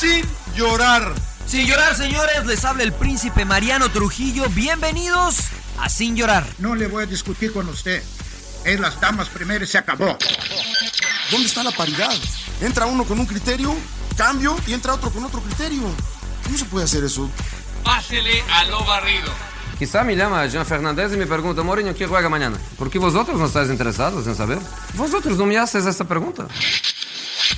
sin llorar. Sin llorar, señores, les habla el príncipe Mariano Trujillo. Bienvenidos a Sin llorar. No le voy a discutir con usted. Es las damas primero y se acabó. ¿Dónde está la paridad? Entra uno con un criterio, cambio y entra otro con otro criterio. ¿Cómo se puede hacer eso? Pásele a lo barrido. Quizá me llama Jean Fernández y me pregunta, Mourinho, ¿quién juega mañana? ¿Por qué vosotros no estáis interesados en saber? Vosotros no me haces esta pregunta.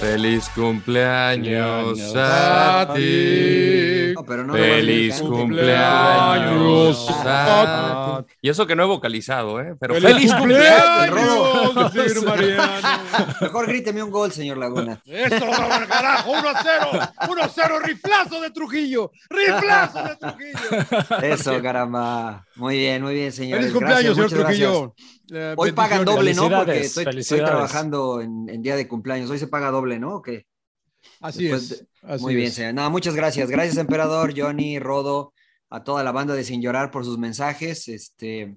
Feliz cumpleaños a ti. No, pero no Feliz lo cumpleaños a ti. Y eso que no he vocalizado, ¿eh? Pero feliz, cumpleaños. señor Mariano. Mejor gríteme un gol, señor Laguna. Eso, carajo, 1 a 0. 1 a 0, riflazo de Trujillo. Riflazo de Trujillo. Eso, caramba. Muy bien, muy bien, señor. Feliz cumpleaños, señor Trujillo. Eh, Hoy pagan doble, ¿no? Porque estoy, trabajando en, en día de cumpleaños. Hoy se paga doble, ¿no? ¿O qué? Así Después es. así Muy bien, es. señor. No, muchas gracias. Gracias, emperador, Johnny, Rodo, a toda la banda de Sin Llorar por sus mensajes. Este,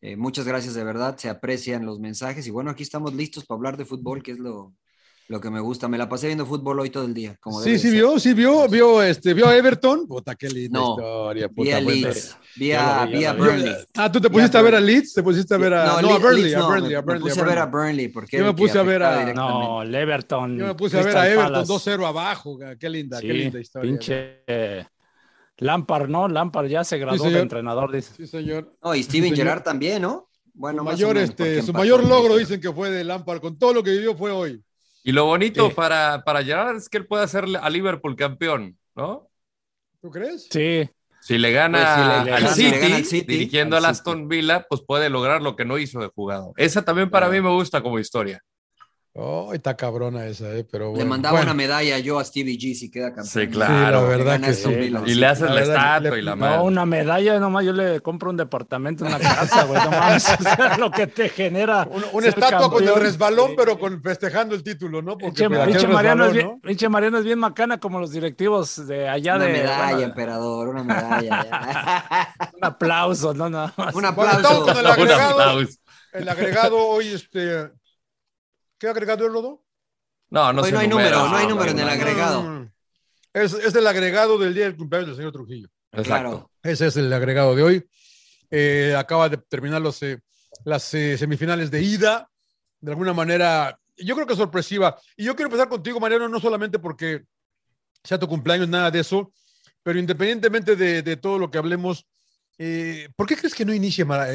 eh, muchas gracias de verdad. Se aprecian los mensajes. Y bueno, aquí estamos listos para hablar de fútbol, que es lo, lo que me gusta. Me la pasé viendo fútbol hoy todo el día. Como Sí, sí ser. vio, sí vio, vio, este, vio a Everton. Puta, qué linda No, historia. Vi Puta, a buena. Leeds, vi a, vi a Burnley. Ah, tú te Vi a pusiste a ver a. Leeds, te pusiste a ver a. No, a Le- Burnley, Leeds a no, Burnley, me- a Burnley. Me puse a a ver a Burnley. Porque Yo me puse a ver a-. No, el Everton. Yo me puse a ver a Everton Palace. 2-0 abajo. Qué linda, Sí, qué linda historia. Pinche Lampard, ¿no? Lampard ya se graduó de señor. entrenador, dice. Sí, señor. No, y Steven Sí. Gerrard también, ¿no? Bueno, Su mayor, menos, este, su mayor logro Leicester. dicen que fue de Lampard, con todo lo que vivió fue hoy. Y lo bonito Sí. para, para Gerard es que él puede hacer a Liverpool campeón, ¿no? ¿Tú crees? Sí, Si le gana, Pues si le al, si City, le gana al City, dirigiendo al al Aston Villa, pues puede lograr lo que no hizo de jugador. Esa también para Claro. mí me gusta como historia. Oh, está cabrona esa, eh, pero bueno. Le mandaba Bueno, una medalla yo a Stevie G si queda campeón. Sí, Sí, claro. la verdad que sí. Y le haces La la, verdad, estatua le- y la no, madre. no, una medalla, nomás yo le compro un departamento, una casa, güey, no mames, o sea, lo que te genera. un- Una ser estatua con el resbalón, Sí. pero con festejando el título, ¿no? Porque Pinche, Mariano es resbalón, bien, pinche Mariano es bien macana como los directivos de allá Una de. medalla, bueno, emperador, una medalla. un aplauso, no nada más. un Bueno, aplauso. con el Un agregado. aplauso. El agregado hoy, este. ¿Qué agregado es, Rodo? No, no Hoy se no hay número, no hay no, número en el no. agregado. Mm. Es, es el agregado del día del cumpleaños del señor Trujillo. Exacto. Claro. Ese es el agregado de hoy. Eh, acaba de terminar los, eh, las eh, semifinales de ida. De alguna manera, yo creo que sorpresiva. Y yo quiero empezar contigo, Mariano, no solamente porque sea tu cumpleaños, nada de eso, pero independientemente de, de todo lo que hablemos, eh, ¿por qué crees que no inicie Mara-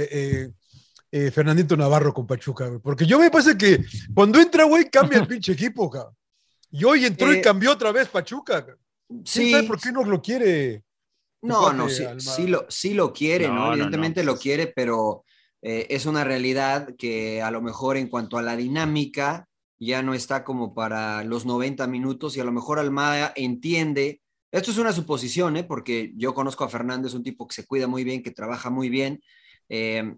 eh, eh, eh, Fernandito Navarro con Pachuca? güey? Porque yo me parece que cuando entra, güey, cambia el pinche equipo, cabrón. Y hoy entró y Eh, cambió otra vez Pachuca. cabrón. ¿Quién Sí, sabe por qué no lo quiere? No, no, sí, Almada. sí lo, sí lo quiere, No, ¿no? no, no, Evidentemente lo quiere, pero eh, es una realidad que a lo mejor en cuanto a la dinámica ya no está como para los 90 minutos y a lo mejor Almada entiende, esto es una suposición, ¿eh? Porque yo conozco a Fernando, es un tipo que se cuida muy bien, que trabaja muy bien, eh,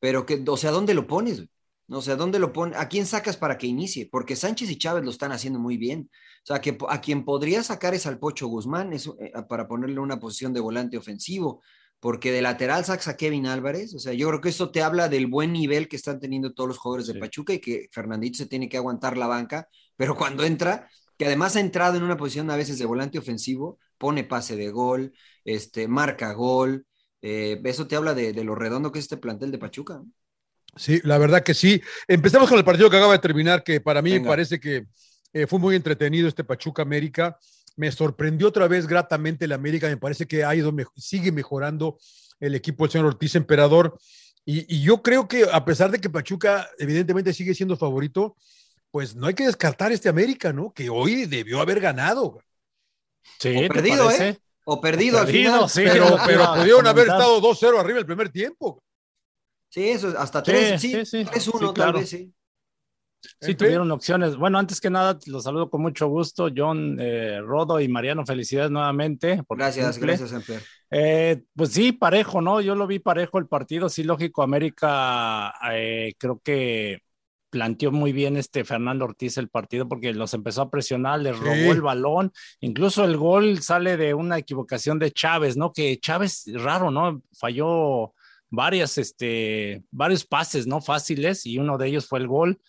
pero que, o sea, ¿dónde lo pones? O sea, ¿dónde lo pones? ¿A quién sacas para que inicie? Porque Sánchez y Chávez lo están haciendo muy bien. O sea, que a quien podría sacar es al Pocho Guzmán es, eh, para ponerle una posición de volante ofensivo, porque de lateral sacas a Kevin Álvarez. O sea, yo creo que eso te habla del buen nivel que están teniendo todos los jugadores de Sí. Pachuca y que Fernandito se tiene que aguantar la banca, pero cuando entra, que además ha entrado en una posición a veces de volante ofensivo, pone pase de gol, este, marca gol. Eh, eso te habla de, de lo redondo que es este plantel de Pachuca. Sí, la verdad que sí. Empezamos con el partido que acaba de terminar, que para mí me parece que eh, fue muy entretenido este Pachuca América. Me sorprendió otra vez gratamente el América. Me parece que ha ido, sigue mejorando el equipo del señor Ortiz Emperador. Y, y yo creo que a pesar de que Pachuca evidentemente sigue siendo favorito, pues no hay que descartar este América, ¿no? Que hoy debió haber ganado. Sí, O ¿te perdido? ¿eh? O perdido, al Perdido, final. sí. Pero, pero pudieron haber estado 2-0 arriba el primer tiempo. Sí, eso, hasta Sí, 3, sí, sí, sí. 3-1 Sí, tal claro. vez, sí. Sí, tuvieron opciones. Bueno, antes que nada, los saludo con mucho gusto, John, eh, Rodo y Mariano. Felicidades nuevamente. Gracias, cumple. gracias, Amper. Eh, pues sí, parejo, ¿no? Yo lo vi parejo el partido. Sí, lógico, América eh, creo que planteó muy bien este Fernando Ortiz el partido porque los empezó a presionar, les Sí. robó el balón. Incluso el gol sale de una equivocación de Chávez, ¿no? Que Chávez, raro, ¿no? Falló varias, este, varios pases, ¿no? Fáciles y uno de ellos fue el gol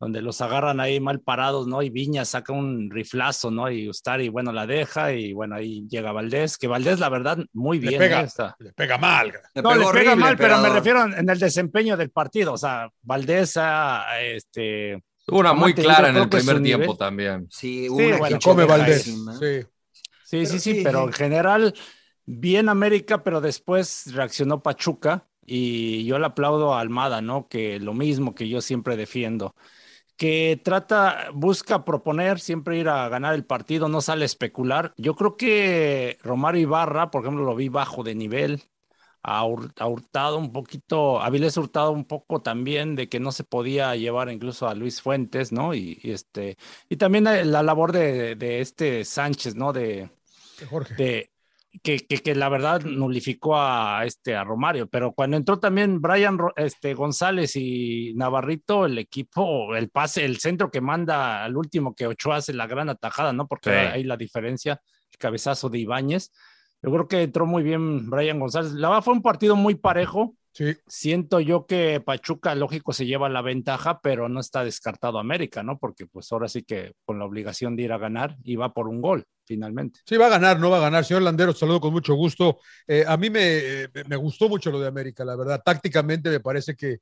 donde los agarran ahí mal parados, ¿no? Y Viña saca un riflazo, ¿no? Y Ustari, bueno, la deja y bueno, ahí llega Valdés, que Valdés, la verdad, muy Le bien. pega, ¿eh? Está- le pega mal. Le No, le pega mal, pero me refiero en el desempeño del partido. O sea, Valdés ha, este... Tuvo una muy clara en el primer tiempo nivel. también. Sí, hubo Sí, una bueno, que Come Valdés. Sí. Sí, sí, sí, sí, pero sí. en general, bien América, pero después reaccionó Pachuca y yo le aplaudo a Almada, ¿no? Que lo mismo que yo siempre defiendo, que trata, busca proponer, siempre ir a ganar el partido, no sale a especular. Yo creo que Romario Ibarra, por ejemplo, lo vi bajo de nivel, a, Hur- a Hurtado un poquito, a Avilés Hurtado un poco también de que no se podía llevar incluso a Luis Fuentes, ¿no? Y, y este, y también la, la labor de, de este Sánchez, ¿no? De, Jorge. de que, que, que la verdad nulificó a este a Romario, pero cuando entró también Brian este, González y Navarrito, el equipo, el pase, el centro que manda al último que Ochoa hace la gran atajada, ¿no? Porque Sí. ahí la diferencia, el cabezazo de Ibáñez. Yo creo que entró muy bien Brian González. La verdad fue un partido muy parejo. Sí. Siento yo que Pachuca, lógico, se lleva la ventaja, pero no está descartado América, ¿no? Porque pues ahora sí que con la obligación de ir a ganar y va por un gol, finalmente. Sí, va a ganar, no va a ganar. Señor Landero, saludo con mucho gusto. Eh, a mí me, me gustó mucho lo de América, la verdad. Tácticamente me parece que,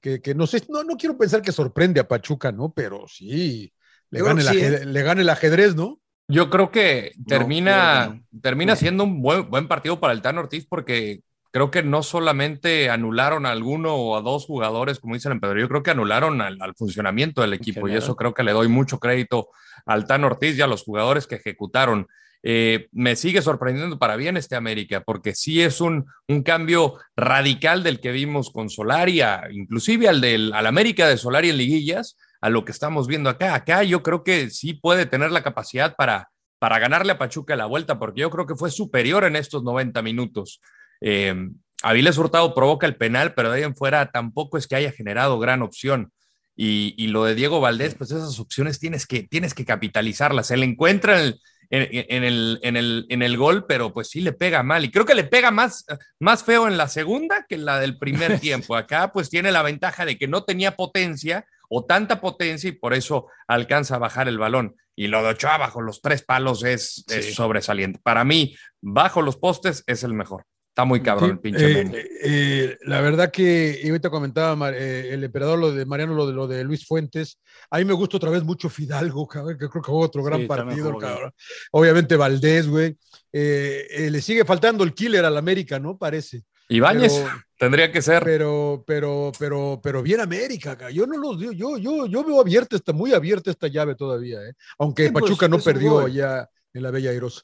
que, que no sé, no, no quiero pensar que sorprende a Pachuca, ¿no? Pero sí, le gana, el sí, ajedrez, le gana el ajedrez, ¿no? Yo creo que termina, termina siendo un buen, buen partido para el Tan Ortiz porque creo que no solamente anularon a alguno o a dos jugadores, como dicen en Pedro, yo creo que anularon al, al funcionamiento del equipo y eso creo que le doy mucho crédito al Tan Ortiz y a los jugadores que ejecutaron. Eh, me sigue sorprendiendo para bien este América, porque sí es un, un cambio radical del que vimos con Solari, a- inclusive al del al América de Solari en liguillas, a lo que estamos viendo acá. Acá yo creo que sí puede tener la capacidad para, para ganarle a Pachuca la vuelta, porque yo creo que fue superior en estos 90 minutos. Eh, Avilés Hurtado provoca el penal, pero de ahí en fuera tampoco es que haya generado gran opción. Y, y lo de Diego Valdés, pues esas opciones tienes que, tienes que capitalizarlas. Él encuentra en el, en, en el, en, el, en el gol, pero pues sí le pega mal. Y creo que le pega más, más feo en la segunda que en la del primer tiempo. Acá pues tiene la ventaja de que no tenía potencia o tanta potencia y por eso alcanza a bajar el balón. Y lo de Ochoa bajo los tres palos es, sobresaliente. Para mí, bajo los postes es el mejor. Está muy cabrón Sí, el pinche eh, Memo. eh, la verdad que y ahorita comentaba Mar- eh, el emperador lo de Mariano, lo de lo de Luis Fuentes. A mí me gusta otra vez mucho Fidalgo, cabrón, que creo que jugó otro gran Sí, partido, cabrón. Obviamente Valdés, güey. Eh, eh, le sigue faltando el killer al América, ¿no? Parece. Ibáñez tendría que ser. Pero, pero, pero, pero bien América, ca. yo no los digo, yo, yo, yo veo abierta esta, muy abierta esta llave todavía, ¿eh? aunque Sí, pues, Pachuca no perdió allá en la Bella Airosa.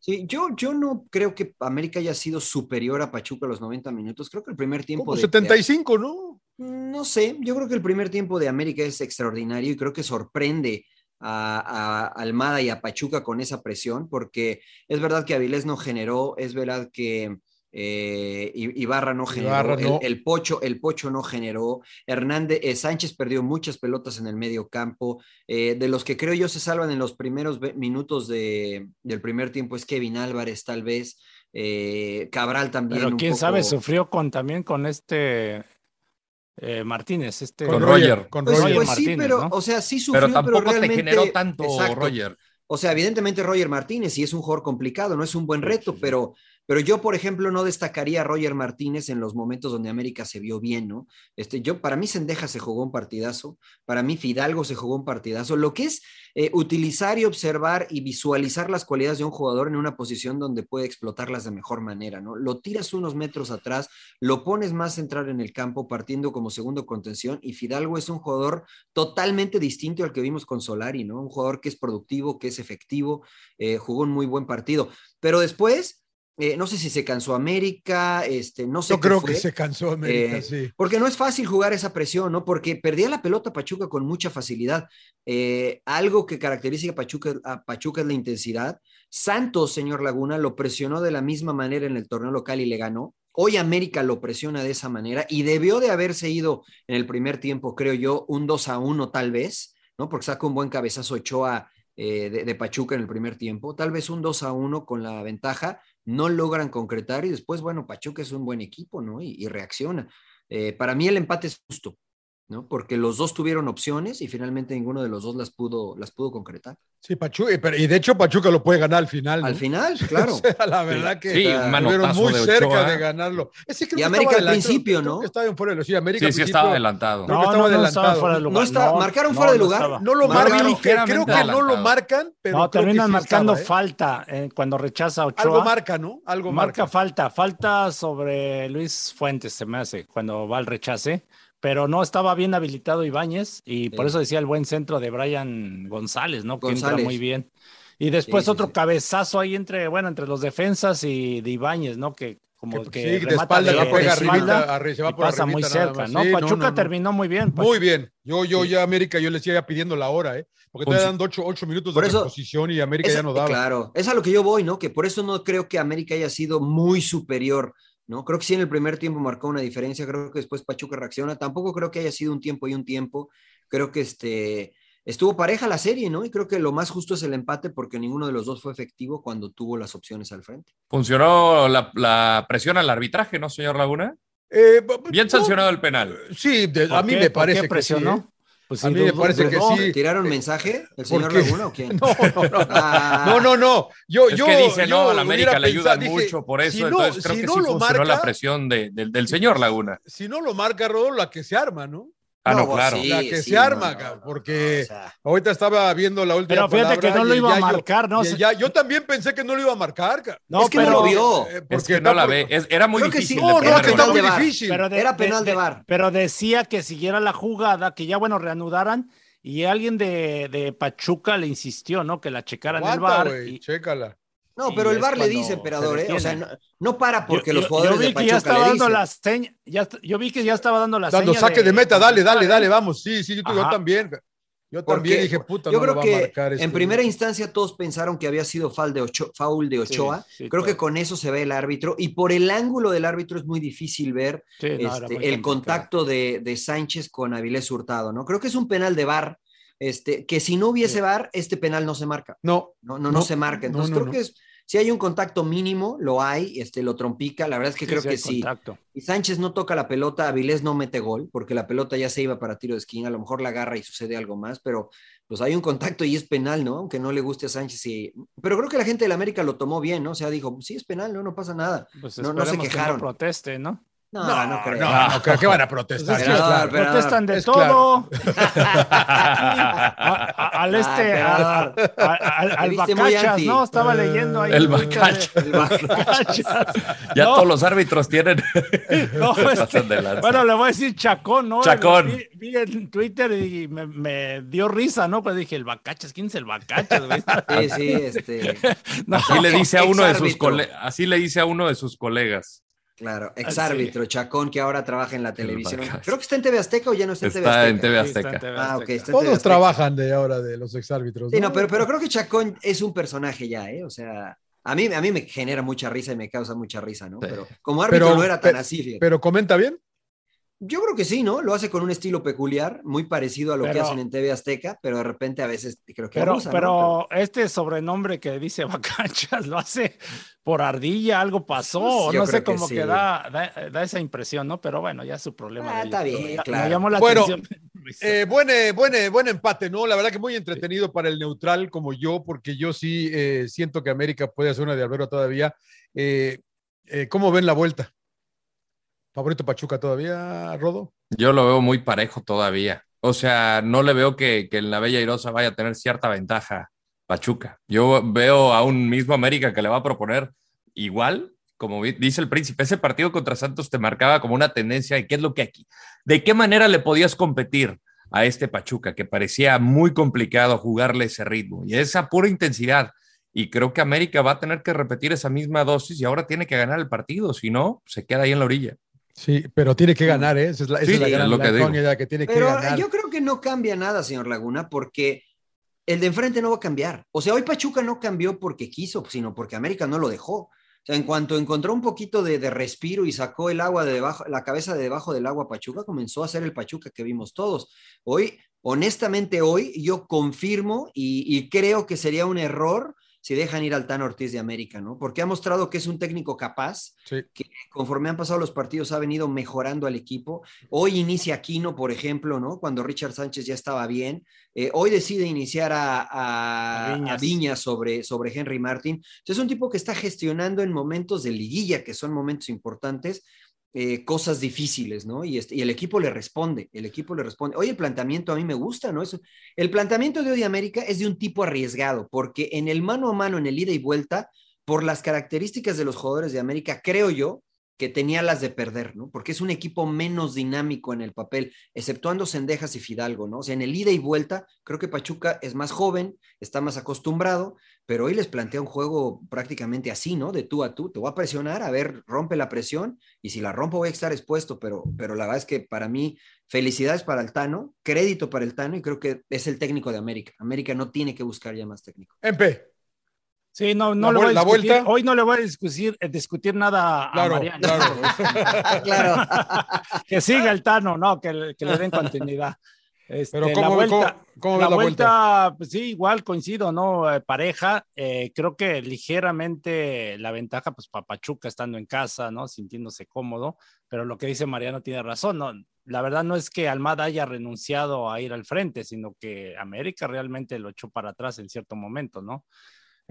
Sí, yo, yo no creo que América haya sido superior a Pachuca los 90 minutos. Creo que el primer tiempo Como de- 75, ¿no? No sé, yo creo que el primer tiempo de América es extraordinario y creo que sorprende a, a Almada y a Pachuca con esa presión, porque es verdad que Avilés no generó, es verdad que eh, Ibarra no generó, Ibarra el- no. El, Pocho, el Pocho no generó, Hernández, eh, Sánchez perdió muchas pelotas en el medio campo, eh, de los que creo yo se salvan en los primeros minutos de, del primer tiempo es Kevin Álvarez tal vez, eh, Cabral también. Pero un quién poco- sabe, sufrió con también con este eh, Martínez, este Con Roger. Con Pues, Roger. pues sí, Martínez, pero, ¿no? o sea, sí sufrió, pero tampoco te realmente- generó tanto Exacto. Roger. O sea, evidentemente Roger Martínez sí es un jugador complicado, no es un buen reto, pero, pero yo, por ejemplo, no destacaría a Roger Martínez en los momentos donde América se vio bien, ¿no? Este, yo, para mí Sendeja se jugó un partidazo, para mí Fidalgo se jugó un partidazo. Lo que es eh, utilizar y observar y visualizar las cualidades de un jugador en una posición donde puede explotarlas de mejor manera, ¿no? Lo tiras unos metros atrás, lo pones más central en el campo partiendo como segundo contención y Fidalgo es un jugador totalmente distinto al que vimos con Solari, ¿no? Un jugador que es productivo, que es efectivo, eh, jugó un muy buen partido. Pero después, eh, no sé si se cansó América, este, no sé. Yo qué creo fue, que se cansó América, eh, sí. Porque no es fácil jugar esa presión, ¿no? Porque perdía la pelota Pachuca con mucha facilidad. Eh, algo que caracteriza a Pachuca, a Pachuca es la intensidad. Santos, señor Laguna, lo presionó de la misma manera en el torneo local y le ganó. Hoy América lo presiona de esa manera y debió de haberse ido en el primer tiempo, creo yo, un 2 a 1 tal vez, ¿no? Porque saca un buen cabezazo Ochoa de, de, Pachuca en el primer tiempo, tal vez un 2 a 1 con la ventaja, no logran concretar y después, bueno, Pachuca es un buen equipo, ¿no? Y, reacciona. Eh, para mí el empate es justo, ¿no? Porque los dos tuvieron opciones y finalmente ninguno de los dos las pudo, las pudo concretar. Sí, Pachuca, y de hecho Pachuca lo puede ganar al final. ¿no? Al final, claro. o sea, la verdad que sí, estuvieron muy de cerca de ganarlo. Ese creo y que América al adelantado, principio, ¿no? estaba en fuera de. Sí, América Sí, estaba adelantado. Creo que estaba no, adelantado. estaba fuera de lugar. No está- marcaron fuera de lugar. No lo marcan, creo que no adelantado. lo marcan, pero no, terminan sí marcando estaba, ¿eh? falta eh, cuando rechaza a Ochoa. Algo marca, ¿no? Algo marca marca. falta, falta sobre Luis Fuentes, se me hace, cuando va al rechace, pero no estaba bien habilitado Ibáñez y por eso decía el buen centro de Brian González, ¿no? Que entra muy bien. Y después Sí, sí, otro sí. cabezazo ahí entre, bueno, entre los defensas y de Ibáñez, ¿no? Que como Que, que, sí, de espalda, de, le de espalda arribita, se va y por pasa muy cerca. ¿no? Sí, Pachuca terminó muy bien. Muy bien. Yo, yo ya América, yo les iba pidiendo la hora, ¿eh? Porque Funci- dando ocho, ocho minutos Por de eso- posición y América Es- ya no daba. Claro, es a lo que yo voy, ¿no? Que por eso no creo que América haya sido muy superior, ¿no? Creo que sí en el primer tiempo marcó una diferencia, creo que después Pachuca reacciona, tampoco creo que haya sido un tiempo y un tiempo, creo que este estuvo pareja la serie, ¿no? Y creo que lo más justo es el empate porque ninguno de los dos fue efectivo cuando tuvo las opciones al frente. Funcionó la, la presión al arbitraje, ¿no, señor Laguna? Eh, Bien no, sancionado el penal. Sí, de- ¿Por a mí qué? me ¿Por parece que sí, presionó? ¿eh? Pues A sí, mí me dos- parece que dos- sí. ¿Tiraron mensaje el señor Laguna o quién? No, no, no. Ah, No, no, no. Yo, Es yo, que dice, yo no, a la América le dije, mucho por eso, si no- entonces creo si que no sí lo funcionó marca- la presión de- del- del señor Laguna. Si no lo marca Rodolfo, la que se arma, ¿no? Ah, no, No, claro. sí. la que sí, se no, arma, no, no, porque no, o sea. ahorita estaba viendo la última Pero fíjate que no lo iba a marcar, ¿no? y el Yayo- yo también pensé que no lo iba a marcar. No, es que no lo vio. Eh, Es porque que no la ve. Es- era muy Creo que difícil. sí. No, no, primer que está gol. muy de difícil. pero de- Era penal de. Pero decía que siguiera la jugada, que ya bueno, reanudaran y alguien de, de Pachuca le insistió, ¿no? Que la checaran en el bar. güey, y- chécala. No, pero el VAR le dice, se emperador, ¿eh? O sea, no, no para porque yo, los jugadores yo vi de que ya estaba dando la seña, ya, yo vi que ya estaba dando la Dando seña saque de meta, dale, dale, dale, vamos. Sí, sí, yo, también. Yo Porque también dije, puta, yo no creo va que a marcar. este en primera instancia todos pensaron que había sido foul de, Ocho- foul de Ochoa. Sí, sí, creo que con eso se ve el árbitro y por el ángulo del árbitro es muy difícil ver Sí, este, el contacto de, de Sánchez con Avilés Hurtado, ¿no? Creo que es un penal de VAR, este, que si no hubiese Sí. VAR, este penal no se marca. No, No, no, no, No, se marca. no, Entonces no, creo no. que es, si hay un contacto mínimo, lo hay, este, lo trompica. La verdad es que creo que sí. contacto. Y Sánchez no toca la pelota, Avilés no mete gol, porque la pelota ya se iba para tiro de esquina, a lo mejor la agarra y sucede algo más, pero pues hay un contacto y es penal, ¿no? Aunque no le guste a Sánchez. Y... Pero creo que la gente del América lo tomó bien, ¿no? O sea, dijo, sí, es penal, no, no pasa nada. Pues No- no se esperemos que quejaron. proteste, ¿no? No, no, no, creo. no, no, creo que van a protestar. Pues es que claro. protestan de es todo. A- a- al Ah, este, a- pero- a- al, Bacachas. ¿no? Estaba leyendo ahí. El de- Bacachas. El Bacachas. Bacachas. Ya No, todos los árbitros tienen. este, bueno, le voy a decir Chacón, ¿no? Chacón. Vi, vi en Twitter y me, me dio risa, ¿no? Pues dije, el Bacachas, ¿quién es el Bacachas? Sí, sí, este, No, Así le dice a uno de sus Exárbitro. cole- así le dice a uno de sus colegas. Claro, exárbitro, Chacón, que ahora trabaja en la televisión. Creo que está en TV Azteca o ya no está en TV Está Azteca. en TV sí, está en Azteca. TV Ah, ok, Azteca. está en TV Todos Azteca. trabajan de ahora de los exárbitros. Sí, no, pero, pero creo que Chacón es un personaje ya, ¿eh? O sea, a mí, a mí me genera mucha risa y me causa mucha risa, ¿no? Sí. Pero como árbitro Pero- no era tan así, fíjate. pero comenta bien. Yo creo que sí, ¿no? Lo hace con un estilo peculiar, muy parecido a lo que Pero- hacen en TV Azteca, pero de repente a veces creo que Pero, abusa, ¿no? pero este sobrenombre que dice Bacachas lo hace por ardilla, algo pasó, Pues, yo no sé, creo que sí. da, da, da esa impresión, ¿no? Pero bueno, ya es su problema. Ah, está bien, Pero me, claro. me llamó la Bueno, atención. Eh, buen, eh, buen, eh, buen empate, ¿no? La verdad que muy entretenido para el neutral como yo, porque yo sí eh, siento que América puede hacer una de Albero todavía. Eh, eh, ¿Cómo ven la vuelta? ¿Favorito Pachuca todavía, Rodo? Yo lo veo muy parejo todavía. O sea, no le veo que, que en la Bella Irosa vaya a tener cierta ventaja Pachuca. Yo veo a un mismo América que le va a proponer igual, como dice el príncipe, ese partido contra Santos te marcaba como una tendencia de qué es lo que aquí, de qué manera le podías competir a este Pachuca, que parecía muy complicado jugarle ese ritmo y esa pura intensidad y creo que América va a tener que repetir esa misma dosis y ahora tiene que ganar el partido, si no, se queda ahí en la orilla. Sí, pero tiene que ganar, ¿eh? Esa es la, esa Sí, es la sí, gran es lo que la tiene que Pero ganar. yo creo que no cambia nada, señor Laguna, porque el de enfrente no va a cambiar. O sea, hoy Pachuca no cambió porque quiso, sino porque América no lo dejó. O sea, en cuanto encontró un poquito de, de respiro y sacó el agua de debajo, la cabeza de debajo del agua Pachuca, comenzó a ser el Pachuca que vimos todos. Hoy, honestamente, hoy yo confirmo y, y creo que sería un error si dejan ir al Tan Ortiz de América, ¿no? Porque ha mostrado que es un técnico capaz, Sí. que conforme han pasado los partidos ha venido mejorando al equipo. Hoy inicia Aquino, por ejemplo, ¿no? Cuando Richard Sánchez ya estaba bien. Eh, hoy decide iniciar a, a- A Viñas. a Viñas sobre, sobre Henry Martin. Entonces, es un tipo que está gestionando en momentos de liguilla, que son momentos importantes, eh, cosas difíciles, ¿no? Y, este- y el equipo le responde, el equipo le responde. Hoy el planteamiento a mí me gusta, ¿no? Eso, el planteamiento de hoy de América es de un tipo arriesgado, porque en el mano a mano, en el ida y vuelta, por las características de los jugadores de América, creo yo que tenía las de perder, ¿no? Porque es un equipo menos dinámico en el papel, exceptuando Sendejas y Fidalgo, ¿no? O sea, en el ida y vuelta, creo que Pachuca es más joven, está más acostumbrado, pero hoy les plantea un juego prácticamente así, ¿no? De tú a tú, te voy a presionar, a ver, rompe la presión, y si la rompo voy a estar expuesto, pero, pero la verdad es que para mí, felicidades para el Tano, crédito para el Tano, y creo que es el técnico de América. América no tiene que buscar ya más técnico. MP. Sí, no, no La le voy a la discutir, vuelta. hoy no le voy a discutir, eh, discutir nada a Claro, Mariano. claro. claro. que siga el Tano, no, que, le- que le den continuidad. Este, Pero la ¿cómo, vuelta, cómo- cómo ves la la vuelta? vuelta, pues sí, igual coincido, ¿no? Eh, pareja, eh, creo que ligeramente la ventaja, pues para Pachuca estando en casa, ¿no? Sintiéndose cómodo, pero lo que dice Mariano tiene razón, ¿no? La verdad no es que Almada haya renunciado a ir al frente, sino que América realmente lo echó para atrás en cierto momento, ¿no?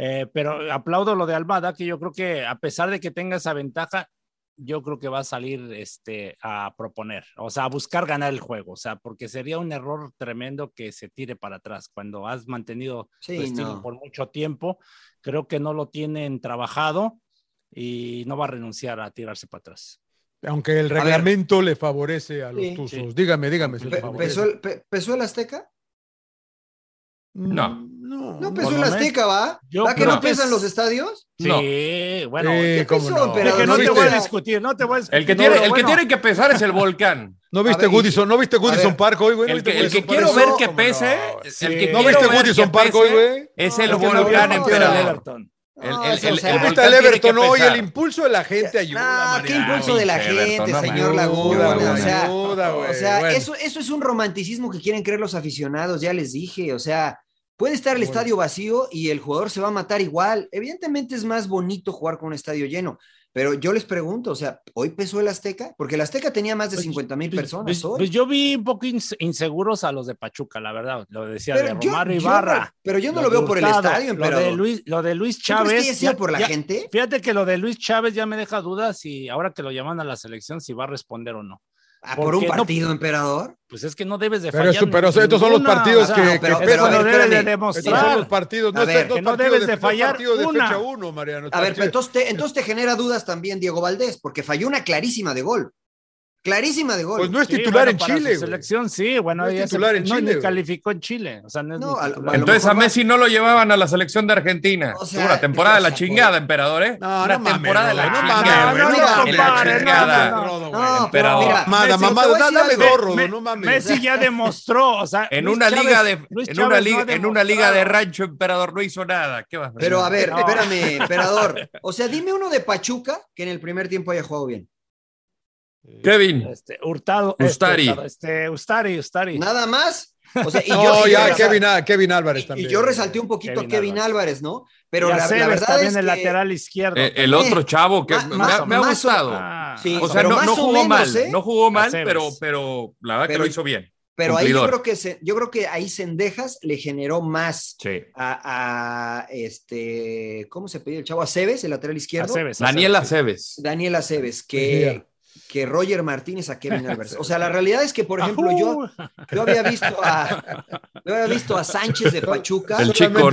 Eh, pero aplaudo lo de Almada, que yo creo que a pesar de que tenga esa ventaja, yo creo que va a salir este, a proponer, o sea, a buscar ganar el juego, o sea, porque sería un error tremendo que se tire para atrás. Cuando has mantenido Sí, tu estilo no. por mucho tiempo, creo que no lo tienen trabajado y no va a renunciar a tirarse para atrás. Aunque el ver. reglamento le favorece a los Sí. tuzos. Sí. Dígame, dígame. si le Pe- favorece. ¿Pesó el, pe- pesó el Azteca? No. No, No pesó el Azteca, ¿va? yo ¿Va que no pesan es- los estadios? No. Sí, bueno, Sí, que- cómo pesó, no. pero que no ¿no te voy a discutir, no te voy a discutir. El que No, tiene, el que bueno, tiene que pesar es el volcán. ¿No viste ver, Goodison? ¿No viste Goodison. Park hoy, güey? ¿No El viste que, el que quiero ver que ¿Cómo pese, no? el Sí. que ¿No quiero viste ver Goodison que Park hoy, pese güey? Es No, el no volcán el emperador. Everton. El, No, el, eso, el- o sea, el ¿No ¿No volcán que Everton hoy? El impulso de la gente ayuda. Ah, qué impulso de la gente, no señor. Laguna. Ayuda, o sea, ayuda, güey. o sea, Bueno. eso, eso es un romanticismo que quieren creer los aficionados, ya les dije. O sea, puede estar el Bueno. estadio vacío y el jugador se va a matar igual. Evidentemente es más bonito jugar con un estadio lleno. Pero yo les pregunto, o sea, ¿hoy pesó el Azteca? Porque el Azteca tenía más de Pues, 50 mil pues, personas pues, hoy. pues yo vi un poco ins- inseguros a los de Pachuca, la verdad. Lo decía de Pero yo- Romario yo Ibarra. pero yo no lo veo de por el estadio, Lo de. Luis, lo de Luis ¿Tú crees Chávez. que ya- por la ya- gente? Fíjate que lo de Luis Chávez ya me deja dudas y ahora que lo llaman a la selección, si va a responder o no. Ah, ¿Por un no- partido, emperador? Pues es que no debes de Pero, fallar. eso- pero ninguna, estos son los partidos o sea, que, no, que pero- esperan. pero a ver, lo debes de espérame. Estos son demostrar. los partidos, no A ver, que no debes de, fallar de una. fecha uno, Mariano. A ver, pero entonces te, entonces te genera dudas también Diego Valdés, porque falló una clarísima de gol. Clarísima de gol. Pues no es Sí, titular bueno, en para Chile. su selección, sí, bueno, No es ella se- titular en no, Chile, ni calificó en Chile. O sea, no es No, ni al- titular. a lo Entonces a Messi no lo llevaban a la selección de Argentina. O sea, Una temporada de la chingada, emperador, ¿eh? No, Una no mames, temporada de la chingada. mames, no, no no, chingada. no, Rodo, güey. No, pero emperador. mira, Mada, Messi, mamá, te voy a dame gorro, no mames. Messi ya demostró, o sea, En una liga de en una liga en una liga de rancho emperador no hizo nada. ¿Qué vas a hacer? Pero a ver, espérame, emperador. O sea, dime uno de Pachuca que en el primer tiempo haya jugado bien. Kevin, Este, Hurtado. Ustari. Este, Hurtado, este, Ustari, Ustari. Nada más. O sea, y No, yo, ya, Kevin, Kevin Álvarez y- también. y yo resalté un poquito Kevin a Kevin Álvarez. Álvarez, ¿no? Pero la, la Cebes verdad también es el que lateral izquierdo. eh, el otro chavo que me, más- ha- me ha gustado. Ah, Sí, o sea, no, no o jugó menos, mal, ¿eh? no jugó mal, pero, pero la verdad que lo hizo bien. Pero ahí yo creo que se- yo creo que ahí Sendejas le generó más Sí. a, a, este, ¿cómo se pide el chavo? A Cebes, el lateral izquierdo. Aceves, Daniel Aceves. Daniel Aceves, que, que Roger Martínez a Kevin Álvarez. O sea, la realidad es que, por ejemplo, yo, yo había visto a yo había visto a Sánchez de Pachuca. El chico.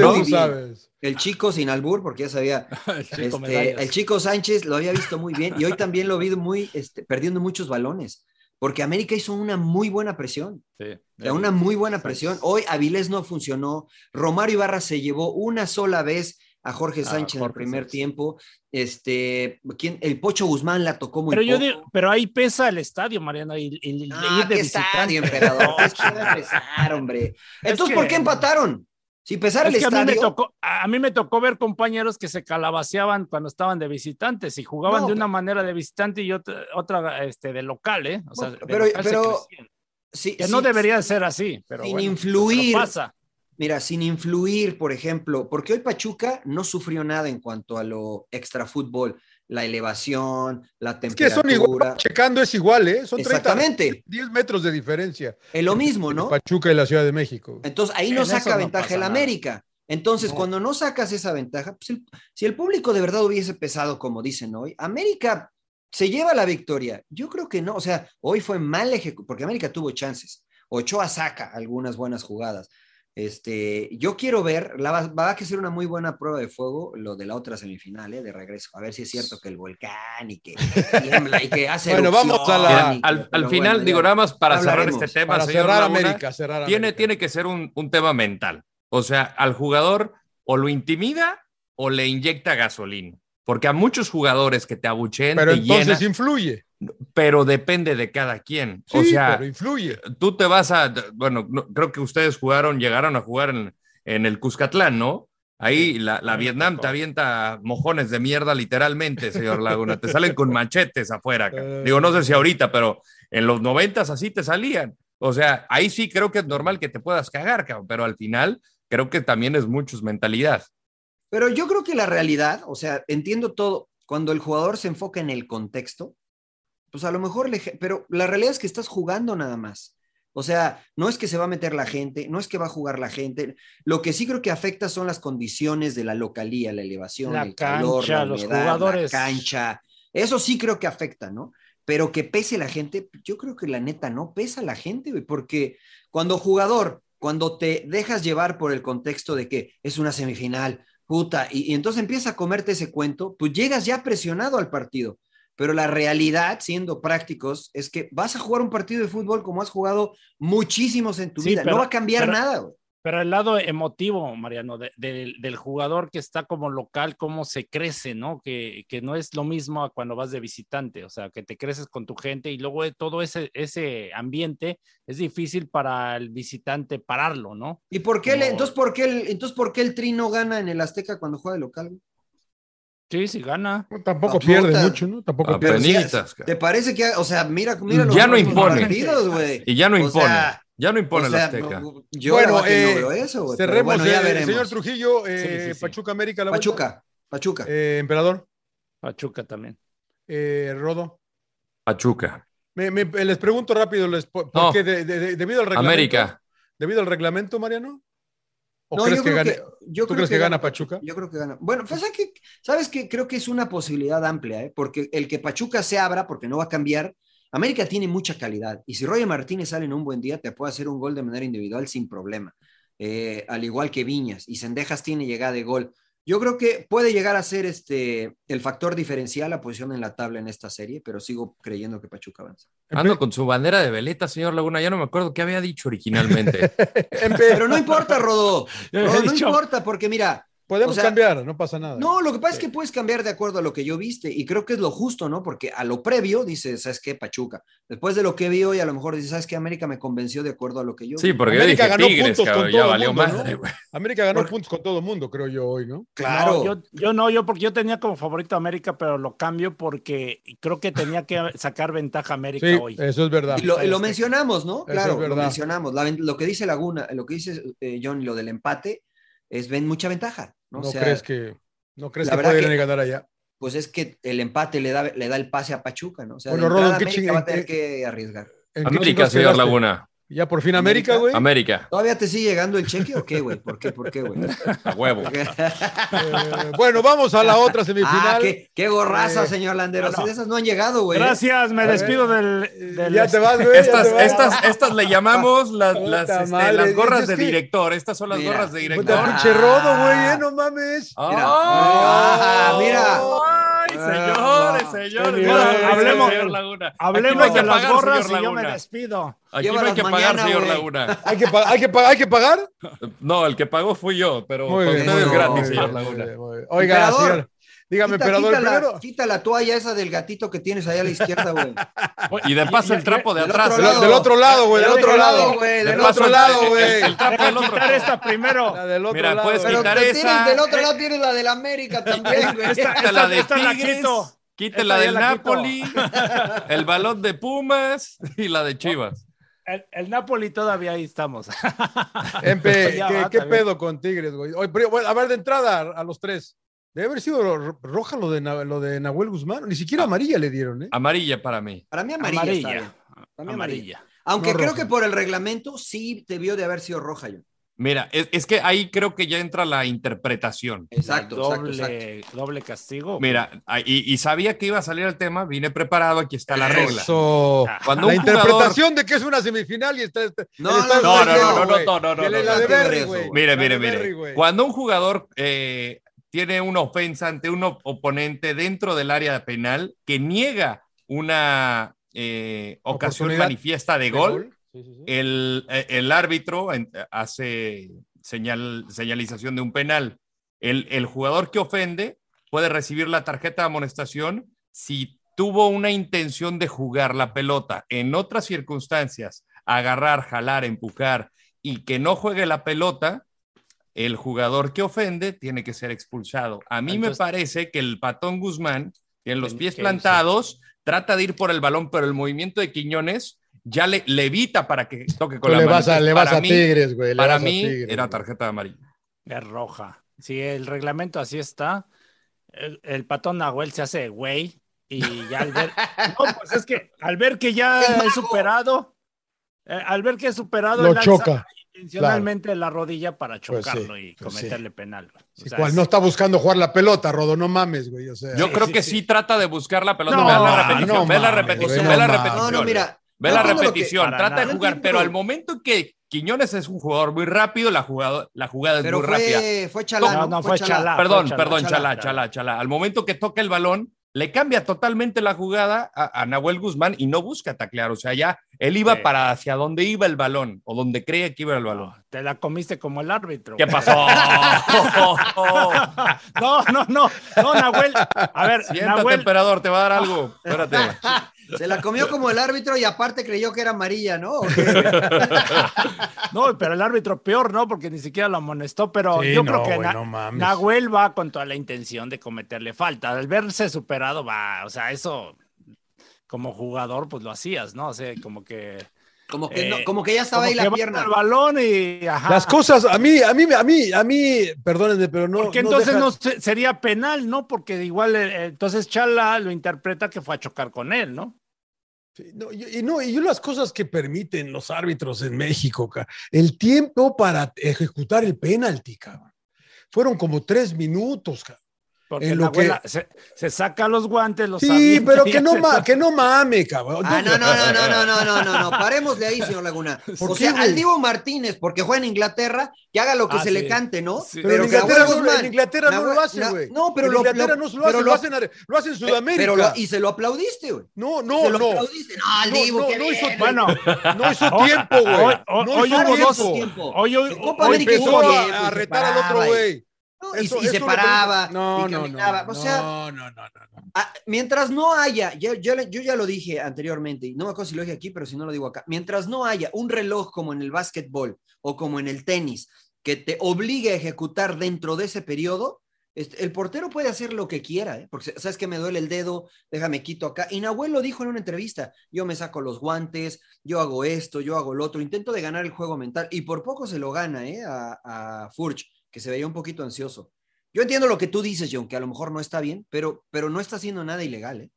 El chico sin albur, porque ya sabía. El chico este, el chico Sánchez lo había visto muy bien y hoy también lo vi muy este, perdiendo muchos balones. Porque América hizo una muy buena presión. Sí. O sea, una muy buena presión. Hoy Avilés no funcionó. Romario Ibarra se llevó una sola vez a Jorge Sánchez en el primer Sánchez. tiempo. Este, ¿quién? El Pocho Guzmán la tocó muy Pero yo poco. digo, pero ahí pesa el estadio, Mariano, y, y- y Ah, de qué estadio, emperador. Es que empezar, hombre. Es Entonces, que- ¿por qué empataron? Si pesara Es el que a mí, me estadio. tocó, a mí me tocó ver compañeros que se calabaceaban cuando estaban de visitantes y jugaban No, de una manera de visitante y otra, otra este, de local, ¿eh? O sea, Bueno, pero- local se pero- crecían. sí, que sí, no debería de ser así, pero sin bueno, influir. pasa. Mira, sin influir, por ejemplo, porque hoy Pachuca no sufrió nada en cuanto a lo extrafútbol, la elevación, la Es que temperatura. son igual, checando es igual, ¿eh? Son 30, Exactamente. 10 metros de diferencia. Es lo mismo, ¿no? Pachuca y la Ciudad de México. Entonces ahí En no saca no ventaja el nada. América. Entonces, No. cuando no sacas esa ventaja, pues el- si el público de verdad hubiese pesado como dicen hoy, América se lleva la victoria. Yo creo que no, o sea, hoy fue mal ejecutado, porque América tuvo chances. Ochoa saca algunas buenas jugadas. Este, yo quiero ver, la, va, va a que ser una muy buena prueba de fuego lo de la otra semifinal, ¿eh? de regreso. A ver si es cierto que el volcán y que tiembla y que hace Bueno, vamos a la- y Al, final, bueno, digo, nada más para cerrar este tema, Para señor cerrar Laguna, América, cerrar tiene, América. tiene que ser un, un tema mental. O sea, al jugador o lo intimida o le inyecta gasolina. Porque a muchos jugadores que te abucheen, Pero te entonces llena, influye. Pero depende de cada quien. Sí, o sea, pero influye. tú te vas a, bueno, no- creo que ustedes jugaron, llegaron a jugar en, en el Cuscatlán, ¿no? Ahí la, la a mí me Vietnam te avienta mojones de mierda literalmente, señor Laguna. Te salen con machetes afuera. ca- Eh. Digo, no sé si ahorita, pero en los noventas así te salían. O sea, ahí sí creo que es normal que te puedas cagar, cabrón, pero al final creo que también es muchos mentalidad. Pero yo creo que la realidad, o sea, entiendo todo, cuando el jugador se enfoca en el contexto, pues a lo mejor, le, pero la realidad es que estás jugando nada más. O sea, no es que se va a meter la gente, no es que va a jugar la gente. Lo que sí creo que afecta son las condiciones de la localía, la elevación, La el calor, cancha, la los humedad, jugadores. la cancha. Eso sí creo que afecta, ¿no? Pero que pese la gente, yo creo que la neta no pesa la gente, porque cuando jugador, cuando te dejas llevar por el contexto de que es una semifinal, puta, y, y entonces empieza a comerte ese cuento, pues llegas ya presionado al partido. Pero la realidad, siendo prácticos, es que vas a jugar un partido de fútbol como has jugado muchísimos en tu Sí, vida. pero- no va a cambiar pero- nada, güey. Pero el lado emotivo, Mariano, de- del- del jugador que está como local, cómo se crece, ¿no? Que, que no es lo mismo a cuando vas de visitante, o sea, que te creces con tu gente y luego de todo ese, ese ambiente es difícil para el visitante pararlo, ¿no? ¿Y por qué, Como- entonces, por qué el, entonces, por qué el Trino gana en el Azteca cuando juega de local? güey? Sí, sí gana. No, tampoco pierde mucho, ¿no? Tampoco pierde. ¿Te parece que, o sea, mira, mira los Ya no impone. partidos, güey? Y ya no O impone. sea, ya no impone O la sea, Azteca. yo Bueno, la verdad que eh, no veo eso, güey, pero Cerremos, bueno, ya eh, veremos. señor Trujillo, eh, Sí, sí, sí. Pachuca América, la vuelta. Pachuca, Pachuca. Eh, emperador, Pachuca también. eh, Rodo. Pachuca. Me- me- les pregunto rápido, les, ¿por, por No. qué? De- de- de- debido al reglamento. América. ¿Debido al reglamento, Mariano? ¿O No, crees yo que gane? que- yo ¿Tú creo crees que gana Pachuca? Yo creo que gana. Bueno, pues, ¿sabes qué? ¿sabes qué? Creo que es una posibilidad amplia, ¿eh? porque el que Pachuca se abra, porque no va a cambiar, América tiene mucha calidad. Y si Roger Martínez sale en un buen día, te puede hacer un gol de manera individual sin problema. Eh, al igual que Viñas. Y Sendejas tiene llegada de gol. Yo creo que puede llegar a ser este, el factor diferencial la posición en la tabla en esta serie, pero sigo creyendo que Pachuca avanza. Ando con su bandera de veleta, señor Laguna. Ya no me acuerdo qué había dicho originalmente. Pero no importa, Rodo. Rodo, no importa, porque mira, Podemos O sea, cambiar, no pasa nada. No, lo que pasa es que puedes cambiar de acuerdo a lo que yo viste y creo que es lo justo, ¿no? Porque a lo previo dices, ¿sabes qué? Pachuca. Después de lo que vi hoy, a lo mejor dices, ¿sabes qué? América me convenció de acuerdo a lo que yo Sí, vi. porque yo América dije ganó Tigres, puntos con cabrón, todo valió mundo. América ganó Porque- puntos con todo el mundo, creo yo hoy, ¿no? Claro. No, yo, yo no, yo porque yo tenía como favorito a América, pero lo cambio porque creo que tenía que sacar ventaja a América Sí, hoy. eso es verdad. Y lo, y lo Este- mencionamos, ¿no? Eso Claro, lo mencionamos. La lo que dice Laguna, lo que dice eh, John, lo del empate, es ven mucha ventaja, ¿no? No, O sea, crees que, no crees la que que- ganar allá. pues es que el empate le da, le da el pase a Pachuca, ¿no? O sea, Bueno, Rodo, entrada ¿qué América ching- va a tener en- que arriesgar. ¿En qué América, señor? Laguna. ¿Ya por fin América, güey? América, ¿Todavía te sigue llegando el cheque o qué, güey? ¿Por qué? ¿Por qué, güey? a huevo. Eh, bueno, vamos a la otra semifinal. Ah, qué, qué gorraza, Eh, señor Landeros. no, esas no han llegado, güey. Gracias, me despido del, del- ya te vas, güey. Estas, estas, estas le llamamos las, Puta las, este, las gorras de director. Estas son las Mira, gorras de Puta director. Ah. pinche rodo, güey, eh, no mames. Mira. ¡Ah! Ah, mira. ¡Ay, señores, señor. Qué Bueno, bien, hablemos, señor Laguna. Aquí no hablemos hay que de las gorras señor y yo me despido. Aquí no hay que pagar, mañana, señor. Laguna. ¿Hay que, hay, que ¿Hay que pagar? No, el que pagó fui yo, pero Muy bien. ustedes no, gratis, señor Laguna. Oiga, señor. Dígame, Quita, emperador, quita la, quita la toalla esa del gatito que tienes ahí a la izquierda, güey. Y de paso el trapo de Del atrás. otro ¿eh? Del otro lado, güey, del otro lado. güey, De del otro lado, güey. El trapo del otro. quitar esta primero. La del otro Mira, lado. puedes Pero quitar esa. del otro lado tienes la del América también, güey. Esta- Quita la de esta la Tigres, quito. la del la. Napoli, el balón de Pumas y la de Chivas. El, el Napoli todavía ahí estamos. Empe, ¿qué, va, qué también. pedo con Tigres, güey? Bueno, a ver, de entrada a los tres. Debe haber sido ro- roja lo de, Na- lo de Nahuel Guzmán. Ni siquiera amarilla le dieron, ¿eh? Amarilla para mí. Para mí amarilla. está bien. Amarilla. Para mí amarilla. Amarilla. Aunque No creo roja. que por el reglamento sí debió de haber sido roja yo. Mira, es, es que ahí creo que ya entra la interpretación. Exacto, doble, exacto. doble castigo. Mira, ah, y, y sabía que iba a salir el tema, vine preparado, aquí está la regla. Eso. Cuando La un jugador- interpretación de que es una semifinal y está. está- No, no, no, no, no, no, no, no, no, no. Mire, mire, mire. Cuando un jugador eh, tiene una ofensa ante un op- oponente dentro del área penal que niega una eh, ocasión manifiesta de ¿De gol, Sí, sí, sí. el, eh, el árbitro hace señal, señalización de un penal. El, el jugador que ofende puede recibir la tarjeta de amonestación si tuvo una intención de jugar la pelota. En otras circunstancias, agarrar, jalar, empujar y que no juegue la pelota, el jugador que ofende tiene que ser expulsado. A mí Entonces- me parece que el patón Guzmán, en los ¿Qué- pies plantados, trata de ir por el balón, pero el movimiento de Quiñones ya le, le evita para que toque con Tú la le mano. vas a, le vas para a mí, Tigres, güey. le para mí Tigres, era tarjeta amarilla. Es roja. Si el reglamento así está, el, el patón Nahuel se hace güey y ya al ver. No, pues es que al ver que ya he superado, eh, al ver que he superado, Lo alza intencionalmente la rodilla para Pues sí, chocarlo y pues sí. cometerle penal. Sí, sea, cual, no está buscando jugar la pelota, Rodo, no mames, güey. O sea, Yo Sí, creo sí, que sí. sí. trata de buscar la pelota. No, ve la repetición, no ve la repetición, güey, ve la no repetición. No, no, mira. Ve la que- repetición, trata nada. de jugar, pero al momento en que Quiñones es un jugador muy rápido, la jugada, la jugada es Pero muy rápida. fue, chalá, No, ¿no? no, fue chalá. Perdón, fue perdón, chalá, chalá, chalá. chalá, chalá. Al momento que toca el balón, le cambia totalmente la jugada a, a Nahuel Guzmán y no busca taclear. O sea, ya él iba Sí. para hacia donde iba el balón o donde creía que iba el balón. No, te la comiste como el árbitro. ¿Qué pasó? No, no, no, no, Nahuel. A ver, Siéntate, Nahuel, emperador, te va a dar algo. Espérate. Se la comió como el árbitro y aparte creyó que era amarilla, ¿no? No, pero el árbitro peor, ¿no? Porque ni siquiera lo amonestó, pero Sí, yo no, creo que Na- no. Nahuel va con toda la intención de cometerle falta. Al verse superado, va, o sea, eso como jugador, pues lo hacías, ¿no? O sea, como que. Como que, no, Eh, como que ya estaba como ahí que la pierna. El balón y. Ajá. Las cosas, a mí, a mí, a mí, a mí, perdónenme, pero no. Porque no entonces deja- no se- sería penal, ¿no? Porque igual, eh, entonces Chala lo interpreta que fue a chocar con él, ¿no? Sí, no, y, y no, y yo las cosas que permiten los árbitros en México, el tiempo para ejecutar el penalti, cabrón. Fueron como tres minutos, cabrón. Porque En lo Nahuel que- se, se saca los guantes, los Sí, pero que no, hace- ma- que no mame, cabrón. Ah, no, no, no, no, no, no, no, no, no. Parémosle ahí, señor Laguna. ¿Por O qué, sea, güey? al Divo Martínez, porque juega en Inglaterra, que haga lo que Ah, se sí. le cante, ¿no? Sí. Pero, en que Inglaterra, no, Guzmán- en Inglaterra no lo hacen, Na- güey. No, pero en lo, Inglaterra lo- no lo pero hacen, lo- hacen, lo hacen en Sudamérica. pero lo- y se lo aplaudiste, güey. No, se no, lo no. aplaudiste. No, al Divo, no, qué no hizo-. Bueno, No hizo tiempo, güey. hoy- No hoy hizo hubo dos- tiempo. hoy, En Copa hoy América Empezó a, se retar al otro güey. No, y, Eso- y se paraba No, y no, caminaba. no. o sea, no, no, no, no. Mientras no haya, yo, yo, yo ya lo dije anteriormente, y no me acuerdo si lo dije aquí, pero si no lo digo acá, mientras no haya un reloj como en el básquetbol o como en el tenis que te obligue a ejecutar dentro de ese periodo, este, el portero puede hacer lo que quiera, ¿eh? porque sabes que me duele el dedo, déjame quito acá. Y Nahuel lo dijo en una entrevista, yo me saco los guantes, yo hago esto, yo hago lo otro, intento de ganar el juego mental y por poco se lo gana ¿eh? a, a Furch, que se veía un poquito ansioso. Yo entiendo lo que tú dices, John, que a lo mejor no está bien, pero, pero no está haciendo nada ilegal. ¿eh?